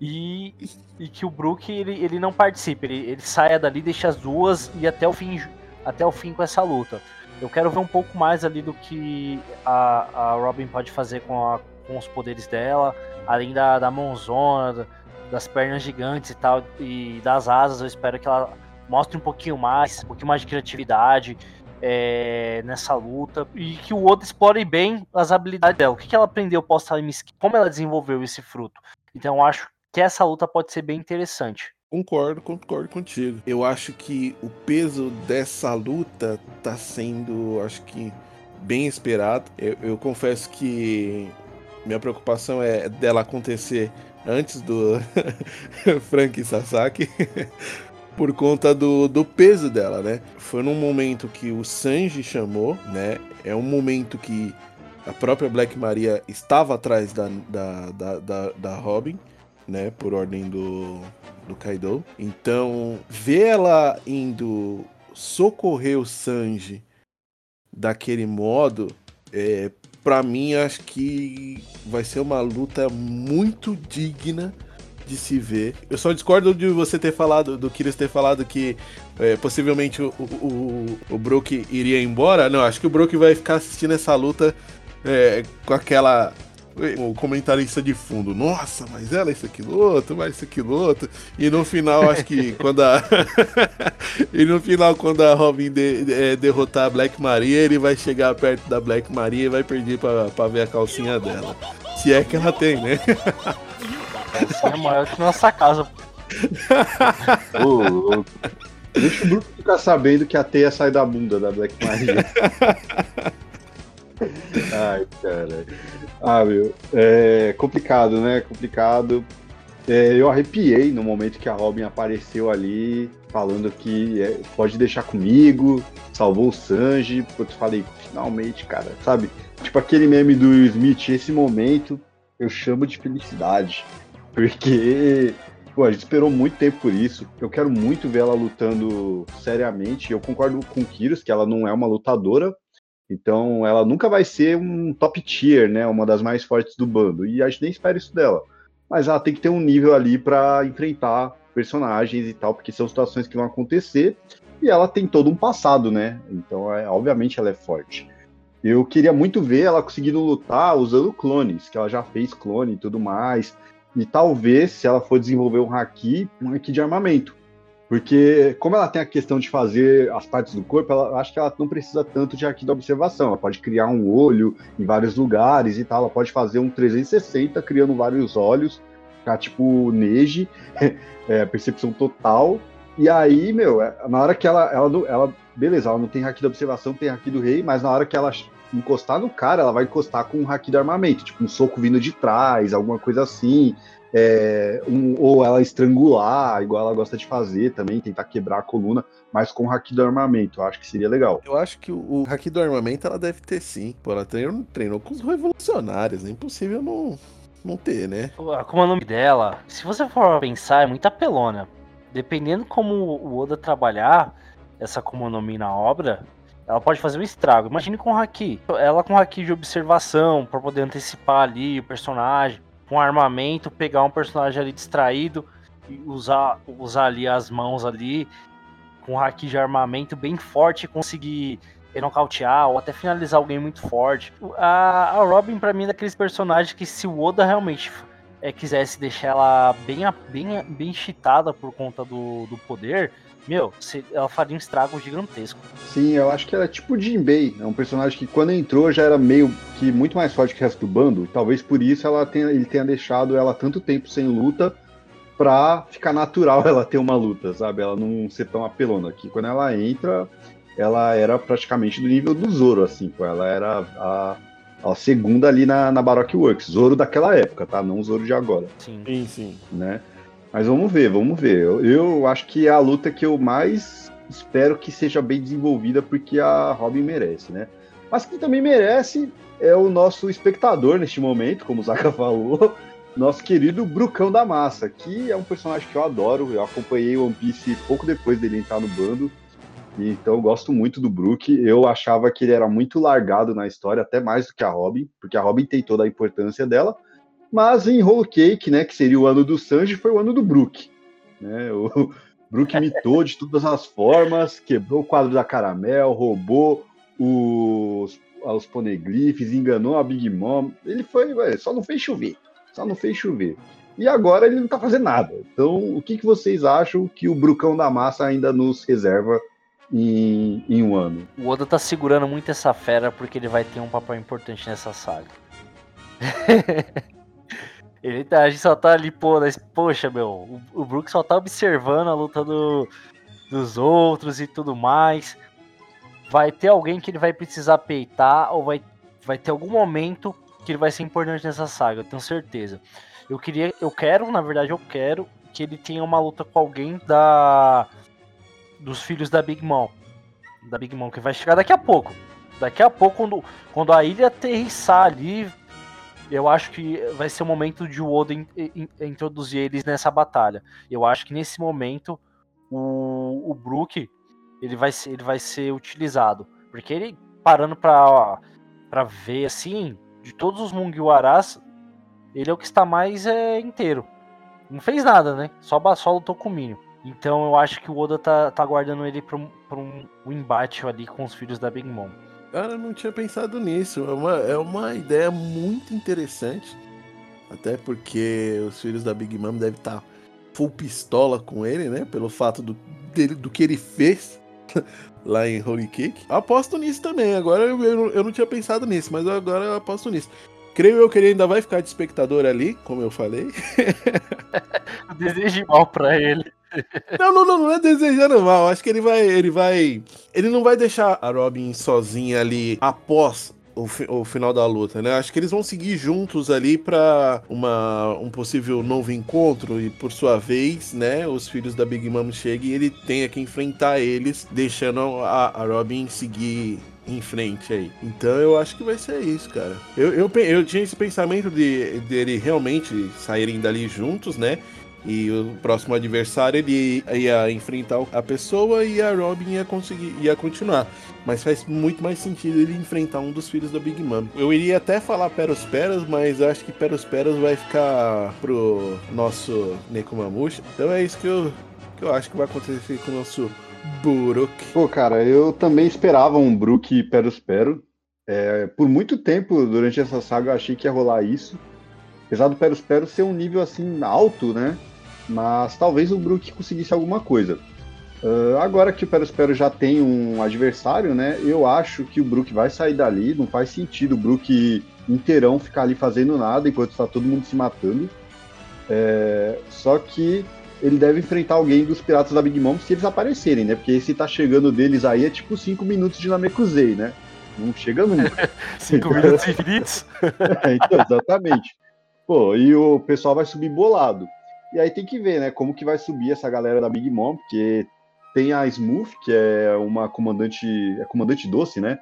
e, e que o Brook ele, ele não participe, ele, ele saia dali, deixe as duas e até o fim até o fim com essa luta. Eu quero ver um pouco mais ali do que a, a Robin pode fazer com, a, com os poderes dela, além da, da mãozona, das pernas gigantes e tal, e das asas. Eu espero que ela mostre um pouquinho mais, um pouquinho mais de criatividade é, nessa luta e que o Oda explore bem as habilidades dela. O que, que ela aprendeu pós-time como ela desenvolveu esse fruto. Então eu acho que essa luta pode ser bem interessante. Concordo, concordo contigo. Eu acho que o peso dessa luta tá sendo, acho que, bem esperado. Eu, eu confesso que minha preocupação é dela acontecer antes do <laughs> Frank Sasaki. <laughs> por conta do, do peso dela, né? Foi num momento que o Sanji chamou, né? É um momento que a própria Black Maria estava atrás da, da, da, da, da Robin né, por ordem do, do Kaido. Então, ver ela indo socorrer o Sanji daquele modo, é, para mim acho que vai ser uma luta muito digna de se ver. Eu só discordo de você ter falado, do Kyrus ter falado que é, possivelmente o, o, o, Brook iria embora. Não, acho que o Brook vai ficar assistindo essa luta é, com aquela o comentarista de fundo, nossa, mas ela isso, aquilo, outro, mas isso, aquilo, outro. E no final, acho que <laughs> quando a. <laughs> e no final, quando a Robin de, de, é, derrotar a Black Maria, ele vai chegar perto da Black Maria e vai pedir pra, pra ver a calcinha dela. Se é que ela tem, né? Essa é maior que nossa casa. <laughs> Ô, Deixa o grupo ficar sabendo que a teia sai da bunda da Black Maria. Ai, cara. Ah, meu. É complicado, né? Complicado. É, eu arrepiei no momento que a Robin apareceu ali, falando que é, pode deixar comigo, salvou o Sanji. Eu falei, finalmente, cara, sabe? Tipo aquele meme do Smith, esse momento eu chamo de felicidade. <laughs> Porque pô, a gente esperou muito tempo por isso. Eu quero muito ver ela lutando seriamente. Eu concordo com o Kyrus que ela não é uma lutadora. Então ela nunca vai ser um top tier, né? Uma das mais fortes do bando. E a gente nem espera isso dela. Mas ela tem que ter um nível ali para enfrentar personagens e tal, porque são situações que vão acontecer. E ela tem todo um passado, né? Então, é, obviamente, ela é forte. Eu queria muito ver ela conseguindo lutar usando clones, que ela já fez clone e tudo mais. E talvez, se ela for desenvolver um haki, um haki de armamento. Porque, como ela tem a questão de fazer as partes do corpo, ela, acho que ela não precisa tanto de haki de observação. Ela pode criar um olho em vários lugares e tal. Ela pode fazer um 360 criando vários olhos, ficar tipo Neji, <laughs> é, percepção total. E aí, meu, é, na hora que ela, ela, ela. Beleza, ela não tem haki da observação, tem haki do rei, mas na hora que ela encostar no cara, ela vai encostar com um haki do armamento, tipo um soco vindo de trás, alguma coisa assim. É, um, ou ela estrangular, igual ela gosta de fazer também, tentar quebrar a coluna, mas com o haki do armamento, eu acho que seria legal. Eu acho que o, o haki do armamento ela deve ter sim. Pô, ela treinou, treinou com os revolucionários, é impossível não, não ter, né? Como é o nome dela, se você for pensar, é muito apelona dependendo como o Oda trabalhar essa no Mi na obra, ela pode fazer um estrago. Imagine com o Haki. Ela com Haki de observação, para poder antecipar ali o personagem, com armamento, pegar um personagem ali distraído e usar, usar ali as mãos ali, com Haki de armamento bem forte e conseguir nocautear ou até finalizar alguém muito forte. A, a Robin, para mim, é daqueles personagens que se o Oda realmente é, quisesse deixar ela bem, bem, bem cheatada por conta do, do poder, meu, ela faria um estrago gigantesco. Sim, eu acho que ela é tipo Jinbei, é um personagem que quando entrou já era meio que muito mais forte que o resto do bando, e talvez por isso ela tenha, ele tenha deixado ela tanto tempo sem luta pra ficar natural <laughs> ela ter uma luta, sabe? Ela não ser tão apelona. Que quando ela entra, ela era praticamente do nível do Zoro, assim, ela era a a segunda ali na, na Baroque Works. Zoro daquela época, tá? Não o Zoro de agora. Sim, sim. sim. Né? Mas vamos ver, vamos ver. Eu, eu, acho que é a luta que eu mais espero que seja bem desenvolvida, porque a Robin merece, né? Mas quem também merece é o nosso espectador neste momento, como o Zaka <laughs> falou, nosso querido Brucão da Massa, que é um personagem que eu adoro. Eu acompanhei One Piece pouco depois dele entrar no bando. Então eu gosto muito do Brook. Eu achava que ele era muito largado na história, até mais do que a Robin, porque a Robin tem toda a importância dela. Mas em Whole Cake, né, que seria o ano do Sanji, foi o ano do Brook. Né? O <laughs> Brook imitou de todas as formas, quebrou o quadro da Caramel, roubou os, os poneglyphs, enganou a Big Mom. Ele foi, só não fez chover. Só não fez chover. E agora ele não tá fazendo nada. Então, o que, que vocês acham que o Brucão da Massa ainda nos reserva em, em um ano. O Oda tá segurando muito essa fera porque ele vai ter um papel importante nessa saga. <laughs> ele tá, a gente só tá ali, pô, mas, poxa, meu, o, o Brook só tá observando a luta do, dos outros e tudo mais. Vai ter alguém que ele vai precisar peitar ou vai, vai ter algum momento que ele vai ser importante nessa saga, eu tenho certeza. Eu queria, eu quero, na verdade, eu quero que ele tenha uma luta com alguém da dos filhos da Big Mom. Da Big Mom, que vai chegar daqui a pouco. Daqui a pouco, quando, quando a ilha aterrissar ali, eu acho que vai ser o momento de o Oda in, in, introduzir eles nessa batalha. Eu acho que nesse momento o, o Brook ele vai, ser, ele vai ser utilizado. Porque ele, parando pra, pra ver assim, de todos os Mugiwaras, ele é o que está mais é, inteiro. Não fez nada, né? Só, só lutou com o Minion. Então eu acho que o Oda tá, tá guardando ele pra, pra um, um embate ali com os filhos da Big Mom. Cara, não tinha pensado nisso. É uma, é uma ideia muito interessante. Até porque os filhos da Big Mom devem estar tá full pistola com ele, né? Pelo fato do, dele, do que ele fez <laughs> lá em Holy Cake. Aposto nisso também. Agora eu, eu, eu não tinha pensado nisso, mas agora eu aposto nisso. Creio eu que ele ainda vai ficar de espectador ali, como eu falei. <laughs> Desejo mal pra ele. Não, não, não, não é desejando mal. Acho que ele vai, ele vai, ele não vai deixar a Robin sozinha ali após o, fi o, final da luta, né? Acho que eles vão seguir juntos ali para uma um possível novo encontro e por sua vez, né, os filhos da Big Mom cheguem e ele tenha que enfrentar eles, deixando a, a Robin seguir em frente aí. Então eu acho que vai ser isso, cara. Eu, eu, eu tinha esse pensamento de, de ele realmente saírem dali juntos, né? E o próximo adversário ele ia enfrentar a pessoa e a Robin ia conseguir ia continuar. Mas faz muito mais sentido ele enfrentar um dos filhos da Big Mom. Eu iria até falar Peros Peros, mas acho que Peros Peros vai ficar pro nosso Nekomamushi. Então é isso que eu, que eu acho que vai acontecer com o nosso Brook. Pô, cara, eu também esperava um Brook Peros Pero. É, por muito tempo durante essa saga eu achei que ia rolar isso. Apesar do Peros Pero ser um nível assim alto, né? Mas talvez o Brook conseguisse alguma coisa. Uh, agora que o Perospero já tem um adversário, né? Eu acho que o Brook vai sair dali. Não faz sentido o Brook inteirão ficar ali fazendo nada enquanto está todo mundo se matando. É, só que ele deve enfrentar alguém dos Piratas da Big Mom se eles aparecerem, né? Porque esse tá chegando deles aí é tipo 5 minutos de Namekusei, né? Não chega nunca. <laughs> 5 minutos infinitos? <laughs> é, então, exatamente. Pô, e o pessoal vai subir bolado. E aí tem que ver, né, como que vai subir essa galera da Big Mom, porque tem a Smooth, que é uma comandante, é comandante doce, né?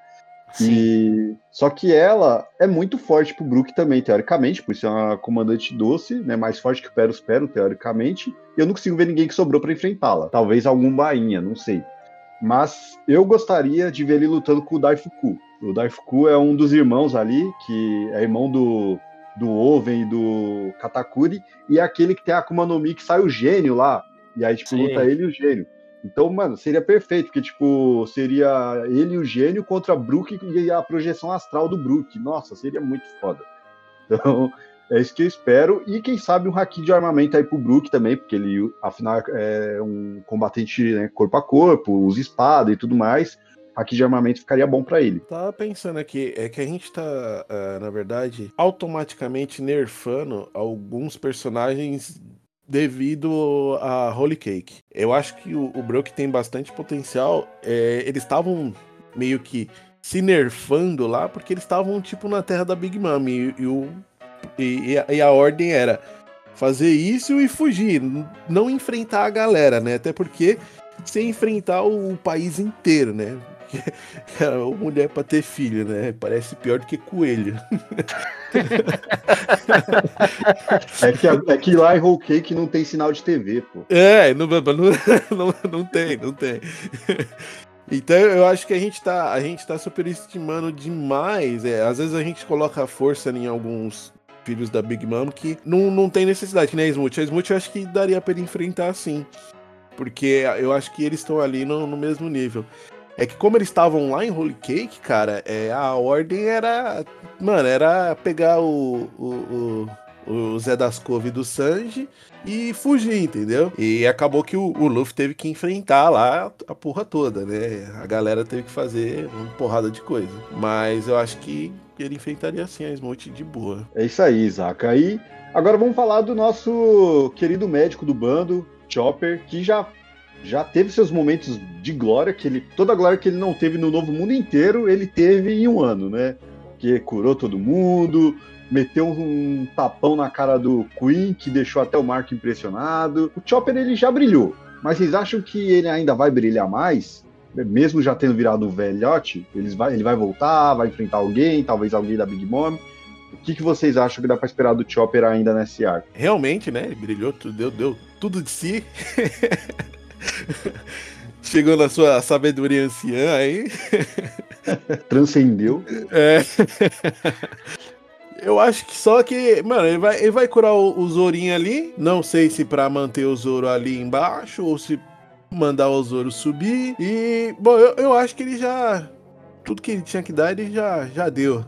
Sim. E só que ela é muito forte pro Brook também, teoricamente, por isso é uma comandante doce, né, mais forte que o Peros Pero, teoricamente. E eu não consigo ver ninguém que sobrou para enfrentá-la. Talvez algum bainha, não sei. Mas eu gostaria de ver ele lutando com o Daifuku. O Daifuku é um dos irmãos ali, que é irmão do do Oven e do Katakuri, e é aquele que tem a Akuma no Mi que sai o gênio lá, e aí, tipo, Sim. luta ele e o gênio. Então, mano, seria perfeito, porque, tipo, seria ele e o gênio contra Brook e a projeção astral do Brook. Nossa, seria muito foda. Então, é isso que eu espero. E quem sabe um haki de armamento aí pro Brook também, porque ele, afinal, é um combatente né, corpo a corpo, usa espada e tudo mais aqui de armamento ficaria bom para ele. Tava pensando aqui, é que a gente tá, uh, na verdade, automaticamente nerfando alguns personagens devido a Holy Cake. Eu acho que o, o Brook tem bastante potencial. É, eles estavam meio que se nerfando lá porque eles estavam tipo na terra da Big Mom e, e, o, e, e a ordem era fazer isso e fugir, não enfrentar a galera, né? Até porque você enfrentar o país inteiro, né? É <laughs> uma mulher pra ter filho, né? Parece pior do que coelho. <laughs> é, que, é que lá em Whole Cake não tem sinal de TV, pô. É, não, não, <laughs> não, não tem, não tem. Então eu acho que a gente tá, a gente tá superestimando demais. É, às vezes a gente coloca força em alguns filhos da Big Mom que não, não tem necessidade, né, Smooth? A Smooth eu acho que daria para ele enfrentar sim. Porque eu acho que eles estão ali no, no mesmo nível. É que como eles estavam lá em Holy Cake, cara, é, a ordem era. Mano, era pegar o, o, o, o Zé das Cove do Sanji e fugir, entendeu? E acabou que o, o Luffy teve que enfrentar lá a porra toda, né? A galera teve que fazer uma porrada de coisa. Mas eu acho que ele enfrentaria assim a Smoke de boa. É isso aí, Isaac. Aí, agora vamos falar do nosso querido médico do bando, Chopper, que já já teve seus momentos de glória, que ele toda a glória que ele não teve no Novo Mundo inteiro, ele teve em um ano, né? Que curou todo mundo, meteu um tapão na cara do Queen, que deixou até o Marco impressionado. O Chopper ele já brilhou, mas vocês acham que ele ainda vai brilhar mais? Mesmo já tendo virado um velhote, ele vai, ele vai voltar, vai enfrentar alguém, talvez alguém da Big Mom. O que, que vocês acham que dá para esperar do Chopper ainda nesse arco? Realmente, né? Ele brilhou, deu, deu tudo de si. <laughs> <laughs> Chegou na sua sabedoria anciã aí. <laughs> Transcendeu. É. <laughs> Eu acho que só que, mano, ele vai, ele vai curar o, o Zorinho ali. Não sei se para manter o Zoro ali embaixo ou se mandar o Zoro subir. E, bom, eu, eu acho que ele já. Tudo que ele tinha que dar, ele já, já deu.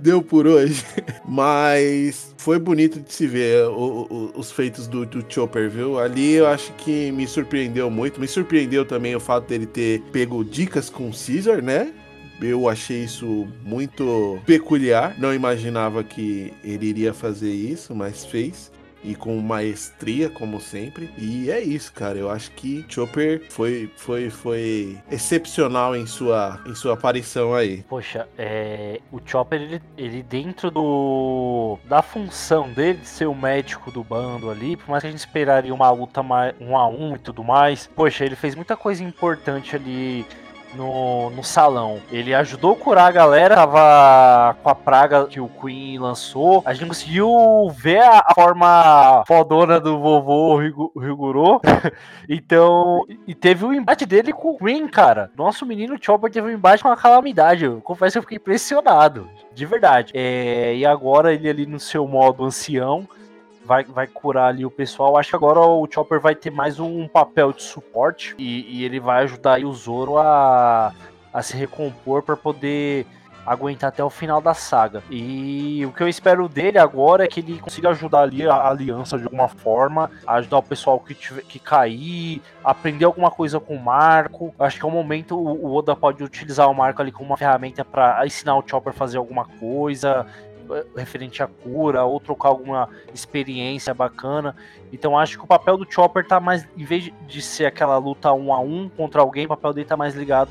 Deu por hoje. <laughs> Mas foi bonito de se ver o, o, os feitos do, do, Chopper, viu? Ali eu acho que me surpreendeu muito. Me surpreendeu também o fato dele ter pego dicas com o Caesar, né? Eu achei isso muito peculiar. Não imaginava que ele iria fazer isso, mas fez. E com maestria, como sempre. E é isso, cara. Eu acho que Chopper foi, foi, foi excepcional em sua, em sua aparição aí. Poxa, é, o Chopper, ele, ele dentro do da função dele de ser o médico do bando ali, por mais que a gente esperaria uma luta mais, um a um e tudo mais, poxa, ele fez muita coisa importante ali no, no salão. Ele ajudou a curar a galera, tava com a praga que o Queen lançou. A gente conseguiu ver a, a forma fodona do vovô Riguro. <laughs> então, e teve o um embate dele com o Queen, cara. Nosso menino Chopper teve um embate com a calamidade. Eu confesso que eu fiquei impressionado. De verdade. É, e agora ele ali no seu modo ancião vai, vai curar ali o pessoal. Acho que agora o Chopper vai ter mais um papel de suporte e, e ele vai ajudar o Zoro a, a se recompor para poder aguentar até o final da saga. E o que eu espero dele agora é que ele consiga ajudar ali a aliança de alguma forma, ajudar o pessoal que, tiver, que cair, aprender alguma coisa com o Marco. Acho que é o momento o Oda pode utilizar o Marco ali como uma ferramenta para ensinar o Chopper a fazer alguma coisa, referente à cura, ou trocar alguma experiência bacana. Então acho que o papel do Chopper tá mais, em vez de ser aquela luta um a um contra alguém, o papel dele tá mais ligado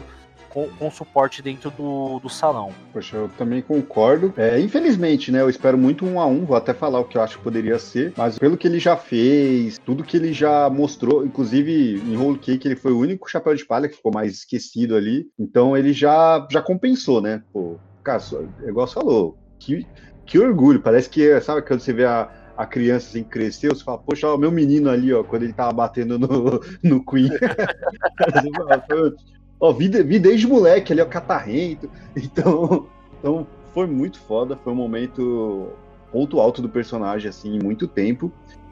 com, com suporte dentro do, do salão. Poxa, eu também concordo. É, infelizmente, né? Eu espero muito um a um, vou até falar o que eu acho que poderia ser, mas pelo que ele já fez, tudo que ele já mostrou, inclusive em Whole Cake ele foi o único chapéu de palha que ficou mais esquecido ali, então ele já, já compensou, né? Pô, cara, igual você falou, que que orgulho. Parece que, sabe, quando você vê a, a criança assim crescer, você fala, poxa, o meu menino ali, ó, quando ele tava batendo no, <laughs> no Queen. <laughs> ó, vi, vi desde moleque ali, ó, catarrento. Então, então, foi muito foda, foi um momento ponto alto do personagem, assim, em muito tempo.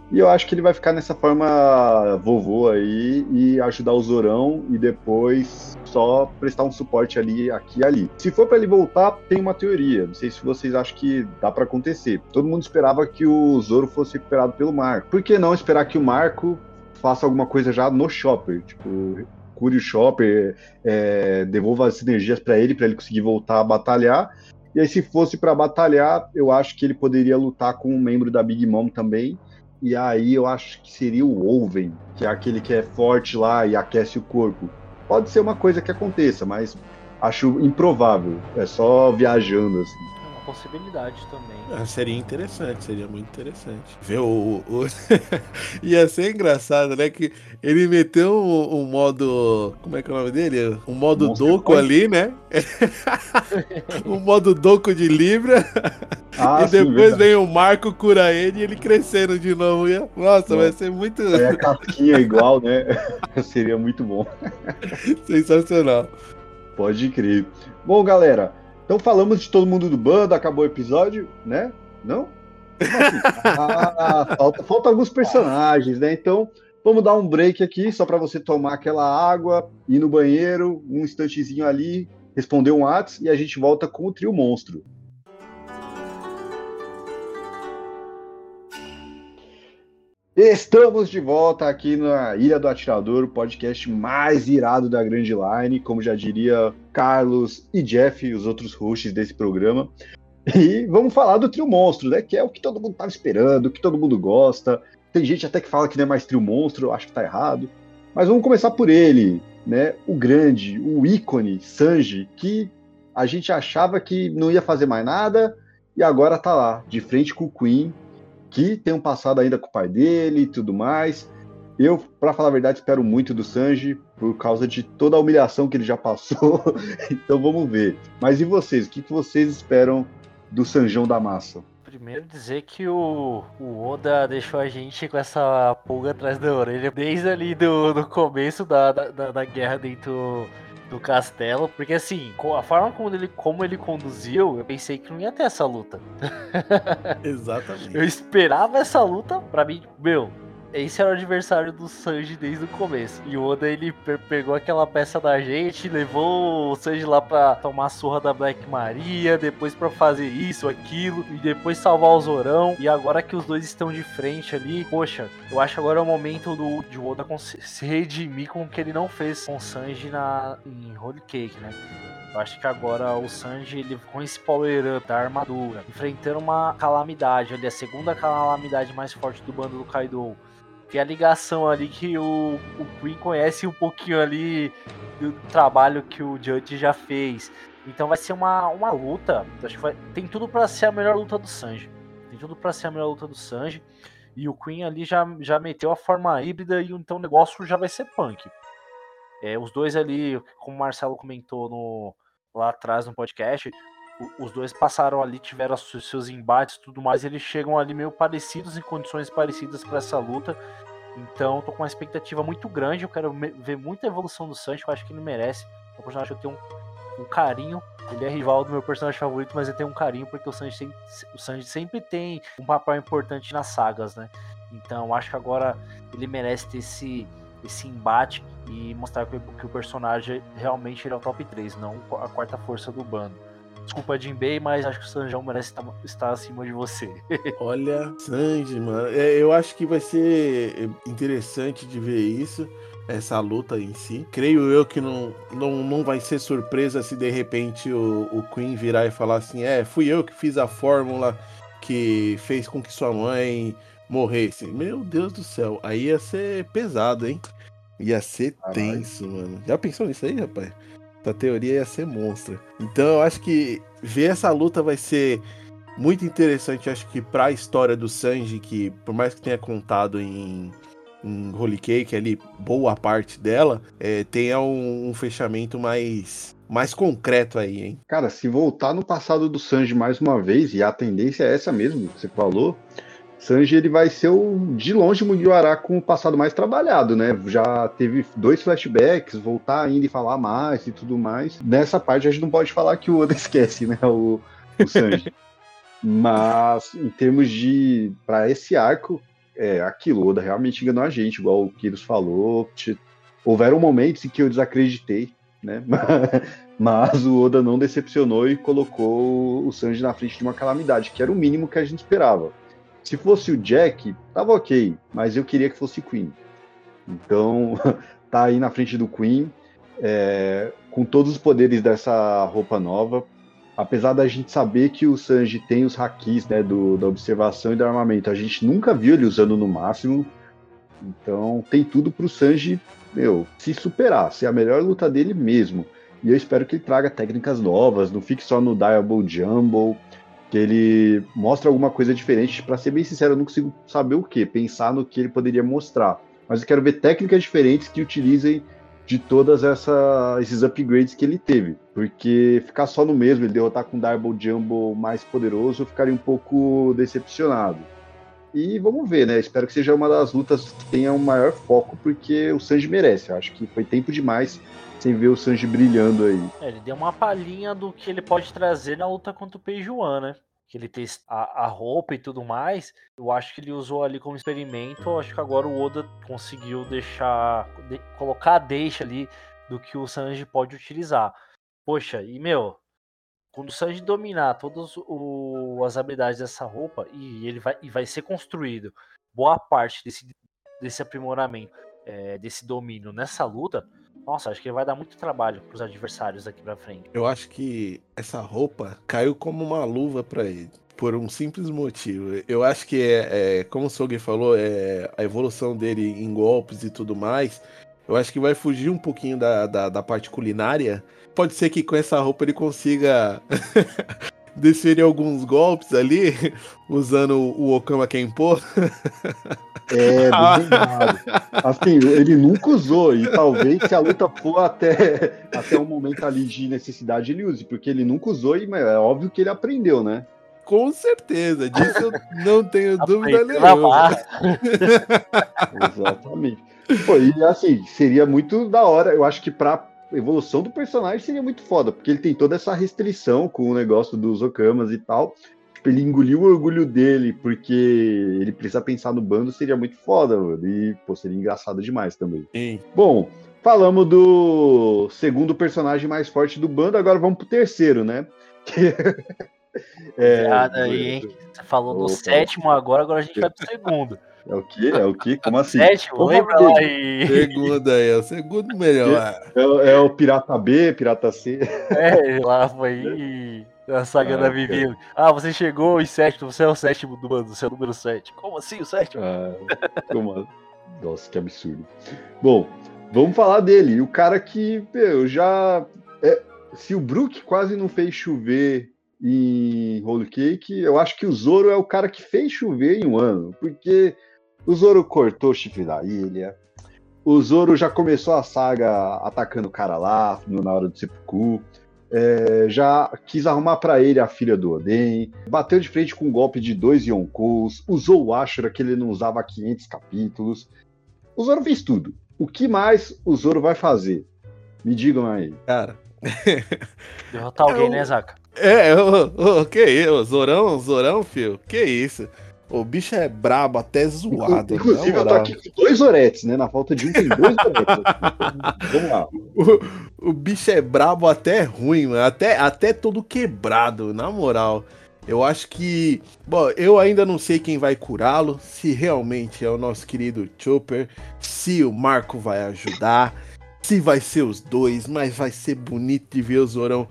E eu acho que ele vai ficar nessa forma vovô aí e ajudar o Zorão e depois só prestar um suporte ali, aqui e ali. Se for para ele voltar, tem uma teoria. Não sei se vocês acham que dá para acontecer. Todo mundo esperava que o Zoro fosse recuperado pelo Marco. Por que não esperar que o Marco faça alguma coisa já no Chopper? Tipo, cure o Chopper, é, devolva as energias para ele, para ele conseguir voltar a batalhar. E aí, se fosse para batalhar, eu acho que ele poderia lutar com um membro da Big Mom também e aí eu acho que seria o Oven, que é aquele que é forte lá e aquece o corpo. Pode ser uma coisa que aconteça, mas acho improvável. É só viajando assim possibilidade também. Ah, seria interessante, seria muito interessante. Ver o. o... <laughs> Ia ser engraçado, né? Que ele meteu um, um, modo. Como é que é o nome dele? Um modo Monster doco Point. ali, né? <laughs> um modo doco de Libra. Ah, e depois sim, vem o Marco cura ele e ele crescendo de novo. Nossa, vai ser muito. É a casquinha igual, né? <laughs> seria muito bom. Sensacional. Pode crer. Bom, galera. Então falamos de todo mundo do bando, acabou o episódio, né? Não? Assim? <laughs> ah, falta, falta alguns personagens, né? Então vamos dar um break aqui só para você tomar aquela água, ir no banheiro, um instantezinho ali, responder um WhatsApp e a gente volta com o trio monstro. Estamos de volta aqui na Ilha do Atirador, o podcast mais irado da Grande Line, como já diria Carlos e Jeff, os outros hosts desse programa. E vamos falar do Trio Monstro, né? Que é o que todo mundo estava esperando, o que todo mundo gosta. Tem gente até que fala que não é mais Trio Monstro, acho que tá errado. Mas vamos começar por ele, né? O grande, o ícone Sanji, que a gente achava que não ia fazer mais nada e agora tá lá, de frente com o Queen, que tem um passado ainda com o pai dele e tudo mais. Eu, para falar a verdade, espero muito do Sanji por causa de toda a humilhação que ele já passou. <laughs> então vamos ver. Mas e vocês? O que, vocês esperam do Sanjão da Massa? Primeiro dizer que o, o Oda deixou a gente com essa pulga atrás da orelha desde ali do, do começo da, da, da guerra dentro do castelo, porque assim, a forma como ele, como ele conduziu, eu pensei que não ia ter essa luta. <laughs> Exatamente. Eu esperava essa luta, pra mim, meu, esse era o adversário do Sanji desde o começo. E o Oda ele pegou aquela peça da gente, levou o Sanji lá pra tomar a surra da Black Maria, depois para fazer isso, aquilo, e depois salvar o Zorão. E agora que os dois estão de frente ali, poxa, eu acho agora é o momento do, de Oda se redimir com o que ele não fez com o Sanji na, em Holy Cake, né? Eu acho que agora o Sanji, ele com esse power up da armadura, enfrentando uma calamidade, ali, a segunda calamidade mais forte do bando do Kaido. Tem a ligação ali que o, o Queen conhece um pouquinho ali do trabalho que o Judge já fez. Então vai ser uma, uma luta. Acho que vai, tem tudo para ser a melhor luta do Sanji. Tem tudo para ser a melhor luta do Sanji. E o Queen ali já, já meteu a forma híbrida e então o negócio já vai ser punk. É, os dois ali, como o Marcelo comentou no, lá atrás no podcast, os dois passaram ali, tiveram seus embates tudo mais, eles chegam ali meio parecidos, em condições parecidas para essa luta. Então, tô com uma expectativa muito grande. Eu quero ver muita evolução do Sancho. Eu acho que ele merece. O personagem eu tenho um, um, carinho. Ele é rival do meu personagem favorito, mas eu tenho um carinho porque o Sanji sempre, o Sanji sempre tem um papel importante nas sagas, né? Então, acho que agora ele merece ter esse, esse embate e mostrar que, que o personagem realmente ele é o top 3, não a quarta força do bando. Desculpa, Jinbei, mas acho que o Sanjão merece estar, estar acima de você. <laughs> Olha, Sanji, mano, é, eu acho que vai ser interessante de ver isso, essa luta em si. Creio eu que não, não, não vai ser surpresa se de repente o, o Queen virar e falar assim: é, fui eu que fiz a fórmula que fez com que sua mãe morresse. Meu Deus do céu, aí ia ser pesado, hein? Ia ser Caralho. tenso, mano. Já pensou nisso aí, rapaz? Essa teoria ia ser monstro. Então eu acho que ver essa luta vai ser muito interessante, acho que para a história do Sanji, que por mais que tenha contado em, em Holy Cake ali, boa parte dela, é, tenha um, um, fechamento mais, mais concreto aí, hein? Cara, se voltar no passado do Sanji mais uma vez, e a tendência é essa mesmo que você falou, Sanji ele vai ser o de longe Mugiwara com o passado mais trabalhado, né? Já teve dois flashbacks, voltar ainda e falar mais e tudo mais. Nessa parte a gente não pode falar que o Oda <laughs> esquece, né? O, o Sanji. <laughs> Mas em termos de para esse arco, é aquilo, o Oda realmente enganou a gente, igual o Kiros falou. Houveram momentos em que eu desacreditei, né? <laughs> Mas o Oda não decepcionou e colocou o Sanji na frente de uma calamidade, que era o mínimo que a gente esperava. Se fosse o Jack, tava ok, mas eu queria que fosse Queen. Então, <laughs> tá aí na frente do Queen, é, com todos os poderes dessa roupa nova. Apesar da gente saber que o Sanji tem os hakis né, do, da observação e do armamento, a gente nunca viu ele usando no máximo. Então, tem tudo pro Sanji, meu, se superar, ser a melhor luta dele mesmo. E eu espero que ele traga técnicas novas, não fique só no Diable Jumble que ele mostra alguma coisa diferente. Para ser bem sincero, eu não consigo saber o que, pensar no que ele poderia mostrar. Mas eu quero ver técnicas diferentes que utilizem de todas essa, esses upgrades que ele teve. Porque ficar só no mesmo, ele derrotar com o Darble Jumbo mais poderoso, eu ficaria um pouco decepcionado. E vamos ver, né? Espero que seja uma das lutas que tenha um maior foco, porque o Sanji merece. Eu acho que foi tempo demais sem ver o Sanji brilhando aí. É, ele deu uma palhinha do que ele pode trazer na luta contra o Peijuan, né? Que ele tem a, a, roupa e tudo mais. Eu acho que ele usou ali como experimento. Eu acho que agora o Oda conseguiu deixar. De, colocar a deixa ali do que o Sanji pode utilizar. Poxa, e meu, quando o Sanji dominar todas as habilidades dessa roupa, e ele vai, e vai ser construído boa parte desse, desse aprimoramento, é, desse domínio nessa luta, nossa, acho que vai dar muito trabalho para os adversários daqui para frente. Eu acho que essa roupa caiu como uma luva para ele. Por um simples motivo. Eu acho que é, é como o Sogi falou, é a evolução dele em golpes e tudo mais. Eu acho que vai fugir um pouquinho da, da, da parte culinária. Pode ser que com essa roupa ele consiga <laughs> desferir alguns golpes ali, <laughs> usando o Okama Kenpo. <laughs> É, <laughs> duvidado. Assim, ele nunca usou, e talvez se a luta for até, até um momento ali de necessidade, ele use, porque ele nunca usou, e é óbvio que ele aprendeu, né? Com certeza, disso eu não tenho <laughs> dúvida nenhuma. <laughs> Exatamente. Pô, e assim, seria muito da hora, eu acho que pra evolução do personagem seria muito foda, porque ele tem toda essa restrição com o negócio dos Okamas e tal. Tipo, ele engoliu o orgulho dele porque ele precisa pensar no bando, seria muito foda, mano. E, pô, seria engraçado demais também. Sim. Bom, falamos do segundo personagem mais forte do bando, agora vamos pro terceiro, né? <laughs> é, aí, hein? Você falou do sétimo agora, agora a gente vai pro segundo. É o quê? É o quê? Como <laughs> assim? Sétimo, lembra nome lá e. Segundo aí, é o segundo melhor. É, o- é o Pirata B, Pirata C. <laughs> É, lá foi a saga Ah, da Vivi. Ah, você chegou em sétimo, você é o sétimo do bando, você é o número 7. Como assim o sétimo? Ah, como... Nossa, que absurdo. Bom, vamos falar dele. O cara que, meu, já. é, se o Brook quase não fez chover em Holy Cake, eu acho que o Zoro é o cara que fez chover em um ano. Porque o Zoro cortou o chifre da ilha. O Zoro já começou a saga atacando o cara lá, no- na hora do seppuku. É, já quis arrumar pra ele a filha do Oden, bateu de frente com um golpe de dois Yonkous, usou o Ashura que ele não usava há 500 capítulos. O Zoro fez tudo. O que mais o Zoro vai fazer? Me digam aí. Cara. <laughs> Derrotar alguém, Eu- né, Zaca? É, ô, ô, que isso? Zorão, Zorão, filho? Que isso? O bicho é brabo, até zoado. Inclusive, na eu tô aqui com dois Oretes, né? Na falta de um, tem dois Oretes. <laughs> Vamos lá. O, bicho é brabo até ruim, mano. Até, até todo quebrado, na moral. Eu acho que. Bom, eu ainda não sei quem vai curá-lo. Se realmente é o nosso querido Chopper. Se o Marco vai ajudar. Se vai ser os dois. Mas vai ser bonito de ver o Zorão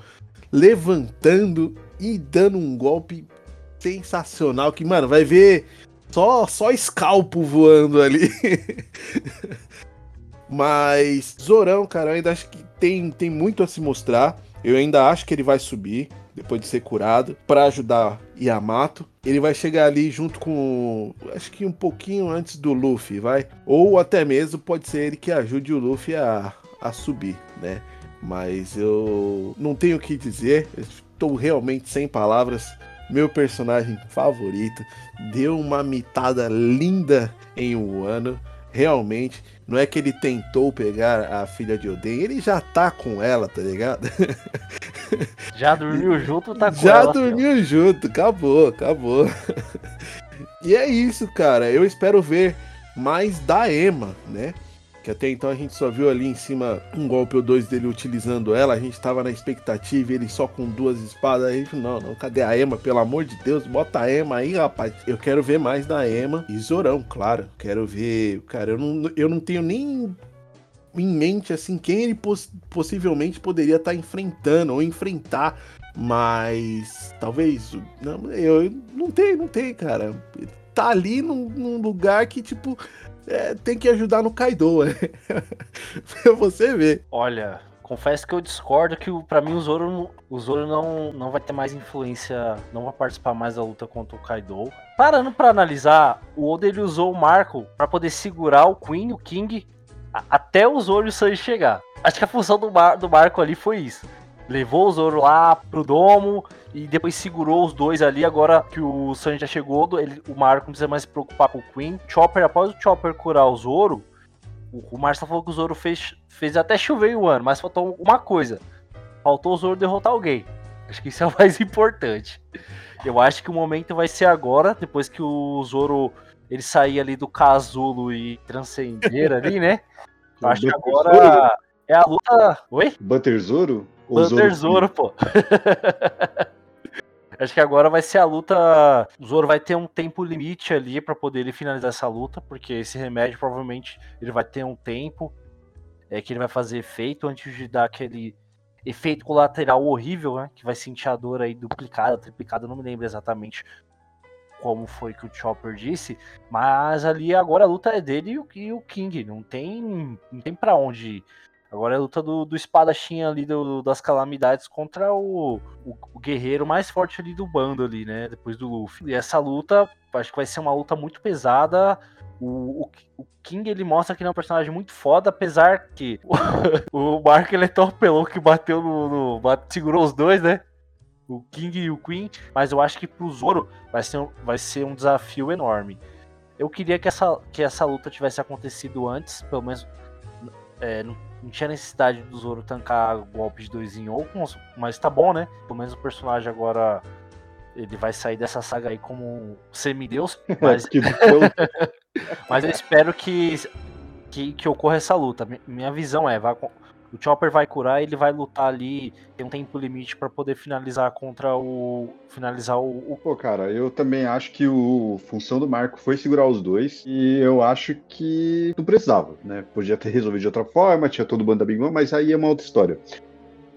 levantando e dando um golpe sensacional. Que, mano, vai ver só, só escalpo voando ali. <laughs> Mas Zorão, cara, eu ainda acho que tem, tem muito a se mostrar. Eu ainda acho que ele vai subir depois de ser curado pra ajudar Yamato. Ele vai chegar ali junto com, acho que um pouquinho antes do Luffy, vai? Ou até mesmo pode ser ele que ajude o Luffy a, a subir, né? Mas eu não tenho o que dizer. Estou realmente sem palavras. Meu personagem favorito deu uma mitada linda em um ano. Realmente, não é que ele tentou pegar a filha de Oden, ele já tá com ela, tá ligado? <laughs> Já dormiu junto, tá com já ela, filho. dormiu junto, acabou, acabou. <laughs> e é isso, cara. Eu espero ver mais da Emma, né? Que até então a gente só viu ali em cima um golpe ou dois dele utilizando ela. A gente tava na expectativa, ele só com duas espadas. Aí, não, não, cadê a Emma? Pelo amor de Deus, bota a Emma aí, rapaz. Eu quero ver mais da Emma e Zorão, claro. Quero ver. Cara, eu não, eu não tenho nem em mente assim quem ele poss- possivelmente poderia estar enfrentando ou enfrentar. Mas talvez. Não, eu não tenho, não tem, cara. Tá ali num, num lugar que, tipo, é, tem que ajudar no Kaido. É. <laughs> pra você ver. Olha, confesso que eu discordo que pra mim o Zoro, o Zoro não, não vai ter mais influência, não vai participar mais da luta contra o Kaido. Parando pra analisar, o Oda ele usou o Marco pra poder segurar o Queen, o King, a- até o Zoro e o Sanji chegar. Acho que a função do, Mar, do Marco ali foi isso. Levou o Zoro lá pro domo e depois segurou os dois ali. Agora que o Sanji já chegou, ele, o Marco não precisa mais se preocupar com o Queen. Chopper, após o Chopper curar o Zoro, o, o Marcelo falou que o Zoro fez, fez até chover um ano, mas faltou uma coisa. Faltou o Zoro derrotar alguém. Acho que isso é o <laughs> mais importante. Eu acho que o momento vai ser agora, depois que o Zoro ele sair ali do casulo e transcender ali, né? <laughs> Eu acho que agora é a luta. Oi? Butter Zoro? Butter Zoro, pô. <laughs> Acho que agora vai ser a luta. O Zoro vai ter um tempo limite ali pra poder ele finalizar essa luta, porque esse remédio provavelmente ele vai ter um tempo é, que ele vai fazer efeito antes de dar aquele efeito colateral horrível, né? Que vai sentir a dor aí duplicada, triplicada, não me lembro exatamente como foi que o Chopper disse, mas ali agora a luta é dele e o, e o King, não tem, não tem para onde ir. Agora é a luta do, do espadachim ali do- das calamidades contra o, o, o guerreiro mais forte ali do bando ali, né? Depois do Luffy. E essa luta, acho que vai ser uma luta muito pesada. O, o, o King ele mostra que ele é um personagem muito foda, apesar que <laughs> o, o Mark ele é tão pelão que bateu no, no- segurou os dois, né? O King e o Queen, mas eu acho que pro Zoro vai ser, um- vai ser um desafio enorme. Eu queria que essa, que essa luta tivesse acontecido antes, pelo menos é, não, não tinha necessidade do Zoro tancar golpes de dois em Okons, mas tá bom, né? Pelo menos o personagem agora ele vai sair dessa saga aí como um semideus, <laughs> mas, Que foi- <laughs> mas eu espero que, que, que ocorra essa luta. Mi- Minha visão é, vai, O Chopper vai curar, ele vai lutar ali, tem um tempo limite para poder finalizar contra o finalizar o, o, Pô, cara, eu também acho que o função do Marco foi segurar os dois e eu acho que não precisava, né? Podia ter resolvido de outra forma, tinha todo o bando da Big Mom, mas aí é uma outra história.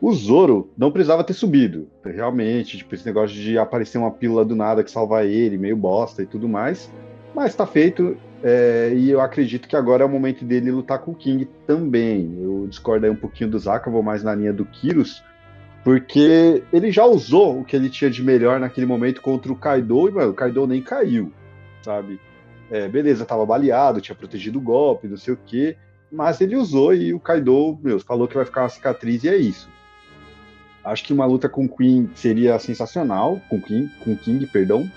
O Zoro não precisava ter subido, realmente, tipo, esse negócio de aparecer uma pílula do nada que salva ele, meio bosta e tudo mais. Mas tá feito, é, e eu acredito que agora é o momento dele lutar com o King também. Eu discordo aí um pouquinho do Zaka, vou mais na linha do Kyrus, porque ele já usou o que ele tinha de melhor naquele momento contra o Kaido, e mano, o Kaido nem caiu, sabe? É, beleza, tava baleado, tinha protegido o golpe, não sei o quê, mas ele usou e o Kaido, meu, falou que vai ficar uma cicatriz e é isso. Acho que uma luta com Queen seria sensacional, com King, com King perdão.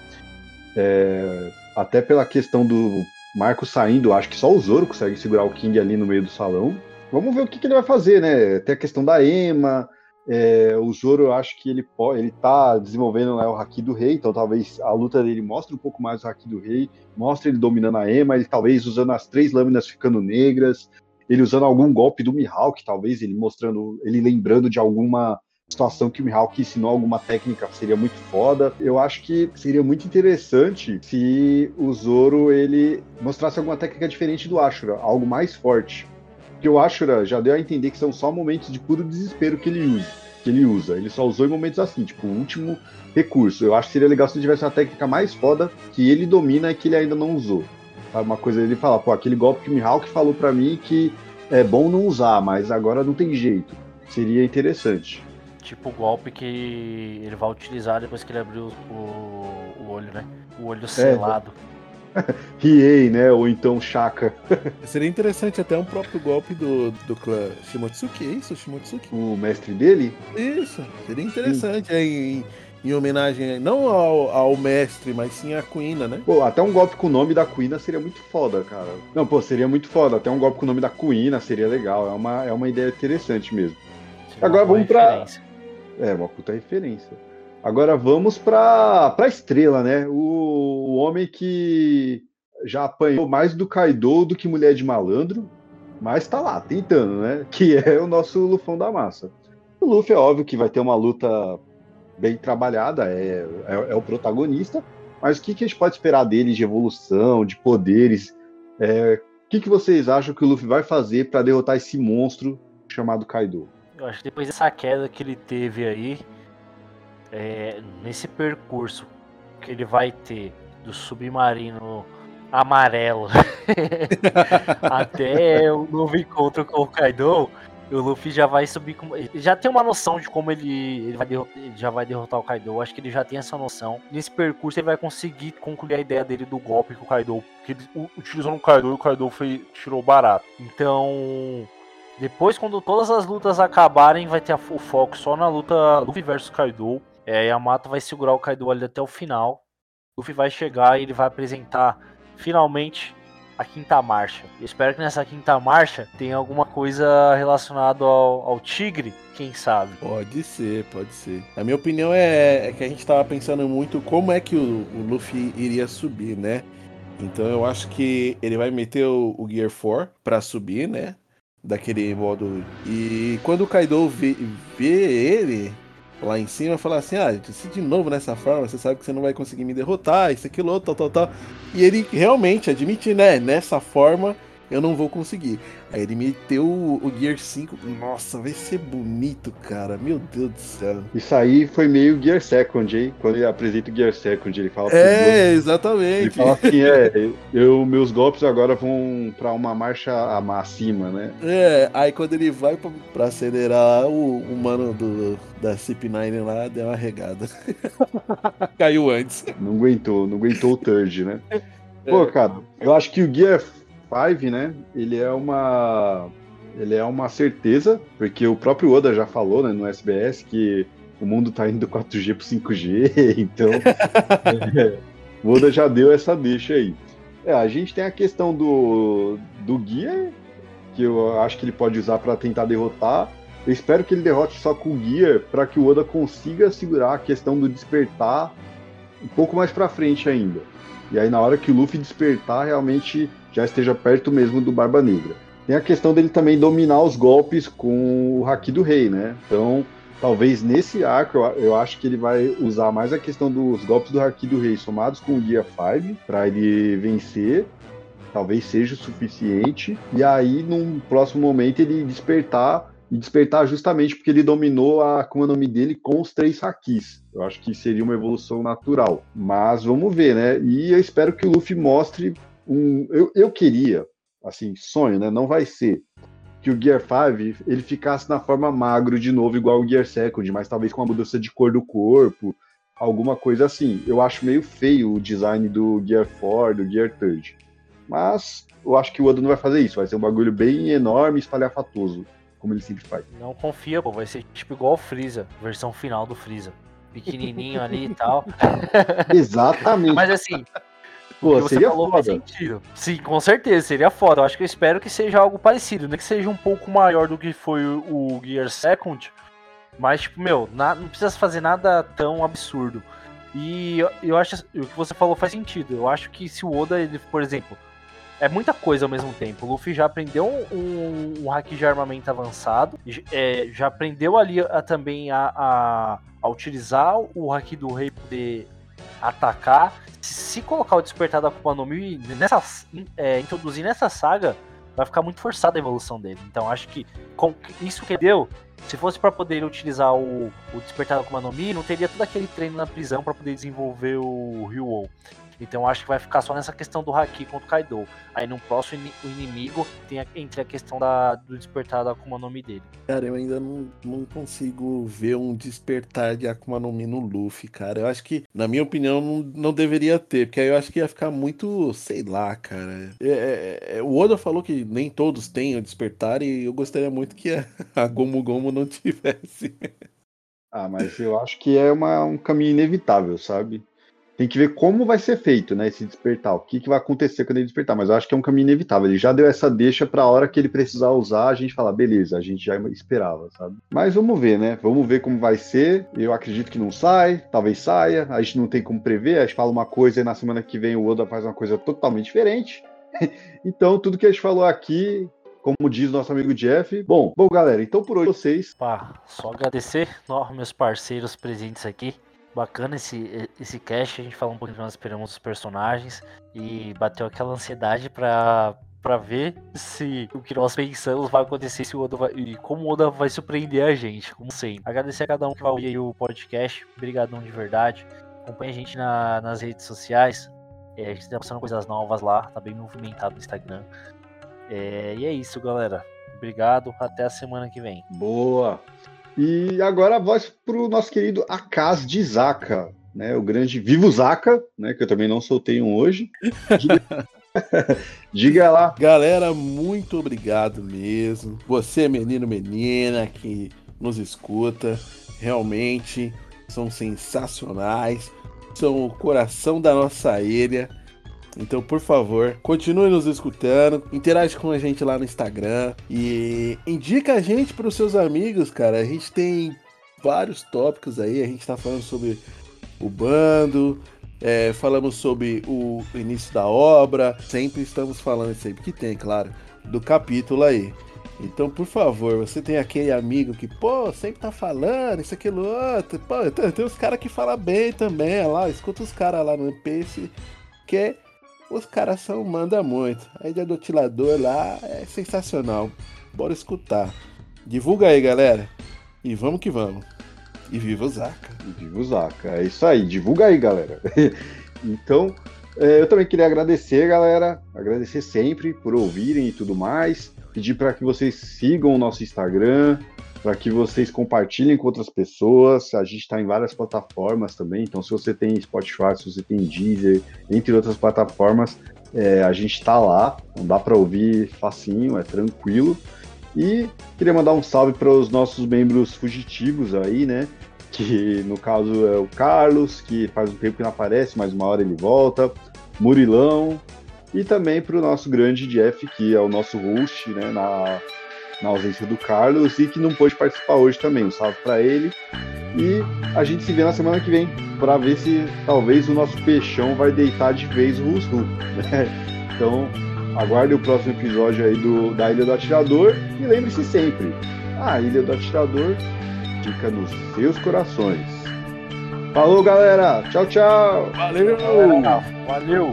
É, até pela questão do Marco saindo, acho que só o Zoro consegue segurar o King ali no meio do salão. Vamos ver o que, que ele vai fazer, né? Tem a questão da Ema. É, o Zoro, eu acho que ele pode, ele tá desenvolvendo né, o Haki do Rei, então talvez a luta dele mostre um pouco mais o Haki do Rei, mostre ele dominando a Ema, ele talvez usando as três lâminas ficando negras, ele usando algum golpe do Mihawk, talvez ele mostrando, ele lembrando de alguma situação que o Mihawk ensinou alguma técnica seria muito foda. Eu acho que seria muito interessante se o Zoro ele mostrasse alguma técnica diferente do Ashura, algo mais forte. Porque o Ashura já deu a entender que são só momentos de puro desespero que ele usa. Que ele usa. Ele só usou em momentos assim, tipo, o último recurso. Eu acho que seria legal se ele tivesse uma técnica mais foda que ele domina e que ele ainda não usou. Uma coisa ele falar, pô, aquele golpe que o Mihawk falou para mim que é bom não usar, mas agora não tem jeito. Seria interessante. Tipo o golpe que ele vai utilizar depois que ele abrir o, o, o olho, né? O olho selado. É. <laughs> Riei, né? Ou então Shaka. <laughs> Seria interessante até um próprio golpe do, do clã Shimotsuki, é isso? Shimotsuki? O mestre dele? Isso, seria interessante é, em, em, homenagem não ao, ao, mestre, mas sim à Kuina, né? Pô, até um golpe com o nome da Kuina seria muito foda, cara. Não, pô, seria muito foda. Até um golpe com o nome da Kuina seria legal. É uma, é uma ideia interessante mesmo. Seria Agora vamos pra. É, uma puta referência. Agora vamos para a estrela, né? O, o, homem que já apanhou mais do Kaido do que mulher de malandro, mas tá lá, tentando, né? <laughs> Que é o nosso Lufão da Massa. O Luffy é óbvio que vai ter uma luta bem trabalhada, é, é, é o protagonista, mas o que, que, a gente pode esperar dele de evolução, de poderes? É, o que, que vocês acham que o Luffy vai fazer para derrotar esse monstro chamado Kaido? Eu acho que depois dessa queda que ele teve aí, é, nesse percurso que ele vai ter do submarino amarelo <laughs> até o novo encontro com o Kaido, o Luffy já vai subir com. Já tem uma noção de como ele, ele vai derrotar, já vai derrotar o Kaido. Acho que ele já tem essa noção. Nesse percurso ele vai conseguir concluir a ideia dele do golpe com o Kaido. Que ele utilizou no Kaido e o Kaido foi, tirou barato. Então. Depois, quando todas as lutas acabarem, vai ter o foco só na luta Luffy versus Kaido. É, Yamato vai segurar o Kaido ali até o final. Luffy vai chegar e ele vai apresentar finalmente a quinta marcha. Eu espero que nessa quinta marcha tenha alguma coisa relacionada ao, ao, tigre, quem sabe. Pode ser, pode ser. A minha opinião é, é que a gente estava pensando muito como é que o, o, Luffy iria subir, né? Então eu acho que ele vai meter o, o Gear 4 para subir, né? Daquele modo. E quando o Kaido vê, vê ele lá em cima, fala assim: Ah, se de novo nessa forma, você sabe que você não vai conseguir me derrotar, isso, aquilo, tal, tal, tal. E ele realmente admite, né? Nessa forma eu não vou conseguir. Aí ele meteu o, o Gear 5. Nossa, vai ser bonito, cara. Meu Deus do céu. Isso aí foi meio Gear Second, hein? Quando ele apresenta o Gear Second, ele fala. É, exatamente. Ele fala assim: é, eu, meus golpes agora vão pra uma marcha acima, né? É, aí quando ele vai pra, pra acelerar, o, o mano do, da CP9 lá deu uma regada. <laughs> Caiu antes. Não aguentou, não aguentou o Third, né? <laughs> Pô, cara, eu acho que o Gear 5, né? Ele é uma ele é uma certeza, porque o próprio Oda já falou, né, no SBS que o mundo tá indo do 4G pro 5G, <laughs> então é, o Oda já deu essa deixa aí. É, a gente tem a questão do, do guia, que eu acho que ele pode usar para tentar derrotar. Eu espero que ele derrote só com o guia, para que o Oda consiga segurar a questão do despertar um pouco mais para frente ainda. E aí, na hora que o Luffy despertar, realmente já esteja perto mesmo do Barba Negra. tem a questão dele também dominar os golpes com o Haki do Rei, né? Então, talvez nesse arco eu, eu, acho que ele vai usar mais a questão dos golpes do Haki do Rei somados com o Gear 5 para ele vencer. Talvez seja o suficiente. E aí, num próximo momento, ele despertar e despertar justamente porque ele dominou a Mi dele com os três hakis. Eu acho que seria uma evolução natural. Mas vamos ver, né? E eu espero que o Luffy mostre um. Eu, eu queria, assim, sonho, né? Não vai ser que o Gear 5 ele ficasse na forma magro de novo, igual o Gear Second, mas talvez com uma mudança de cor do corpo, alguma coisa assim. Eu acho meio feio o design do Gear 4, do Gear 3. Mas eu acho que o Oda não vai fazer isso, vai ser um bagulho bem enorme, espalhafatoso como ele sempre faz. Não confia, pô, vai ser tipo igual o Freeza, versão final do Freeza. Pequenininho ali e tal. <laughs> Exatamente. Mas assim, Pô, você seria falou foda. sentido. Sim, com certeza, seria foda. Eu acho que eu espero que seja algo parecido, nem que seja um pouco maior do que foi o, Gear Second. Mas, tipo, meu, na, não precisa fazer nada tão absurdo. E eu, eu acho o que você falou faz sentido. Eu acho que se o Oda, ele, por exemplo, é muita coisa ao mesmo tempo. O Luffy já aprendeu um, um hack de armamento avançado, é, já aprendeu ali a, também a, a, a, utilizar o hack do rei poder atacar. Se, colocar o despertar da Akuma no Mi nessa, é, introduzir nessa saga, vai ficar muito forçada a evolução dele. Então acho que com isso que deu, se fosse para poder utilizar o, o despertar da Akuma no Mi, não teria todo aquele treino na prisão para poder desenvolver o Ryu. Então acho que vai ficar só nessa questão do Haki contra o Kaido. Aí no próximo o inimigo tem a, entre a questão da, do despertar da Akuma no Mi dele. Cara, eu ainda não, não consigo ver um despertar de Akuma no Mi no Luffy, cara. Eu acho que, na minha opinião, não, não deveria ter, porque aí eu acho que ia ficar muito, sei lá, cara. É, é, é, o Oda falou que nem todos têm o despertar e eu gostaria muito que a, a Gomu Gomu não <laughs> tivesse. Ah, mas eu acho que é uma, um caminho inevitável, sabe? Tem que ver como vai ser feito, né, esse despertar, o que, que vai acontecer quando ele despertar, mas eu acho que é um caminho inevitável, ele já deu essa deixa para a hora que ele precisar usar, a gente falar, beleza, a gente já esperava, sabe? Mas vamos ver, né, vamos ver como vai ser, eu acredito que não sai, talvez saia, a gente não tem como prever, a gente fala uma coisa e na semana que vem o Oda faz uma coisa totalmente diferente, <laughs> então tudo que a gente falou aqui como diz nosso amigo Jeff. Bom, bom, galera, então por hoje vocês. Pá, só agradecer, meus parceiros presentes aqui. Bacana esse, esse cast, a gente falou um pouquinho que nós esperamos os personagens e bateu aquela ansiedade pra, pra ver se o que nós pensamos vai acontecer se o Oda vai, e como o Oda vai surpreender a gente, como sempre. Agradecer a cada um que vai ouvir o podcast, obrigadão de verdade. Acompanhe a gente na, nas redes sociais, é, a gente tá postando coisas novas lá, tá bem movimentado no Instagram. É, e é isso, galera. Obrigado, até a semana que vem. Boa! E agora a voz para o nosso querido Akaz de Zaka, né? O grande Vivo Zaka, né? Que eu também não soltei um hoje. Diga... <laughs> Diga lá. Galera, muito obrigado mesmo. Você, menino, menina, que nos escuta, realmente são sensacionais. São o coração da nossa ilha. Então, por favor, continue nos escutando, interage com a gente lá no Instagram e indica a gente para os seus amigos, cara. A gente tem vários tópicos aí, a gente está falando sobre o bando, é, falamos sobre o início da obra, sempre estamos falando, sempre que tem, claro, do capítulo aí. Então, por favor, você tem aquele amigo que, pô, sempre tá falando isso, aquilo, outro. Pô, tem, tem os caras que falam bem também, lá, escuta os caras lá no Pace, que é os caras são manda muito. A Ilha do Tilador lá é sensacional. Bora escutar. Divulga aí, galera. E vamos que vamos. E viva o Zaka. E viva o Zaka. É isso aí. Divulga aí, galera. <laughs> então, é, eu também queria agradecer, galera. Agradecer sempre por ouvirem e tudo mais. Pedir para que vocês sigam o nosso Instagram, para que vocês compartilhem com outras pessoas. A gente está em várias plataformas também, então se você tem Spotify, se você tem Deezer, entre outras plataformas, é, a gente está lá, não dá para ouvir facinho, é tranquilo. E queria mandar um salve para os nossos membros fugitivos aí, né? Que no caso é o Carlos, que faz um tempo que não aparece, mas uma hora ele volta. Murilão. E também para o nosso grande Jeff, que é o nosso host, né? Na na ausência do Carlos e que não pôde participar hoje também. Um salve para ele. E a gente se vê na semana que vem para ver se talvez o nosso peixão vai deitar de vez o Russo. Né? então, aguarde o próximo episódio aí do, da Ilha do Atirador e lembre-se sempre: a Ilha do Atirador fica nos seus corações. Falou, galera! Tchau, tchau! Valeu! Galera, valeu!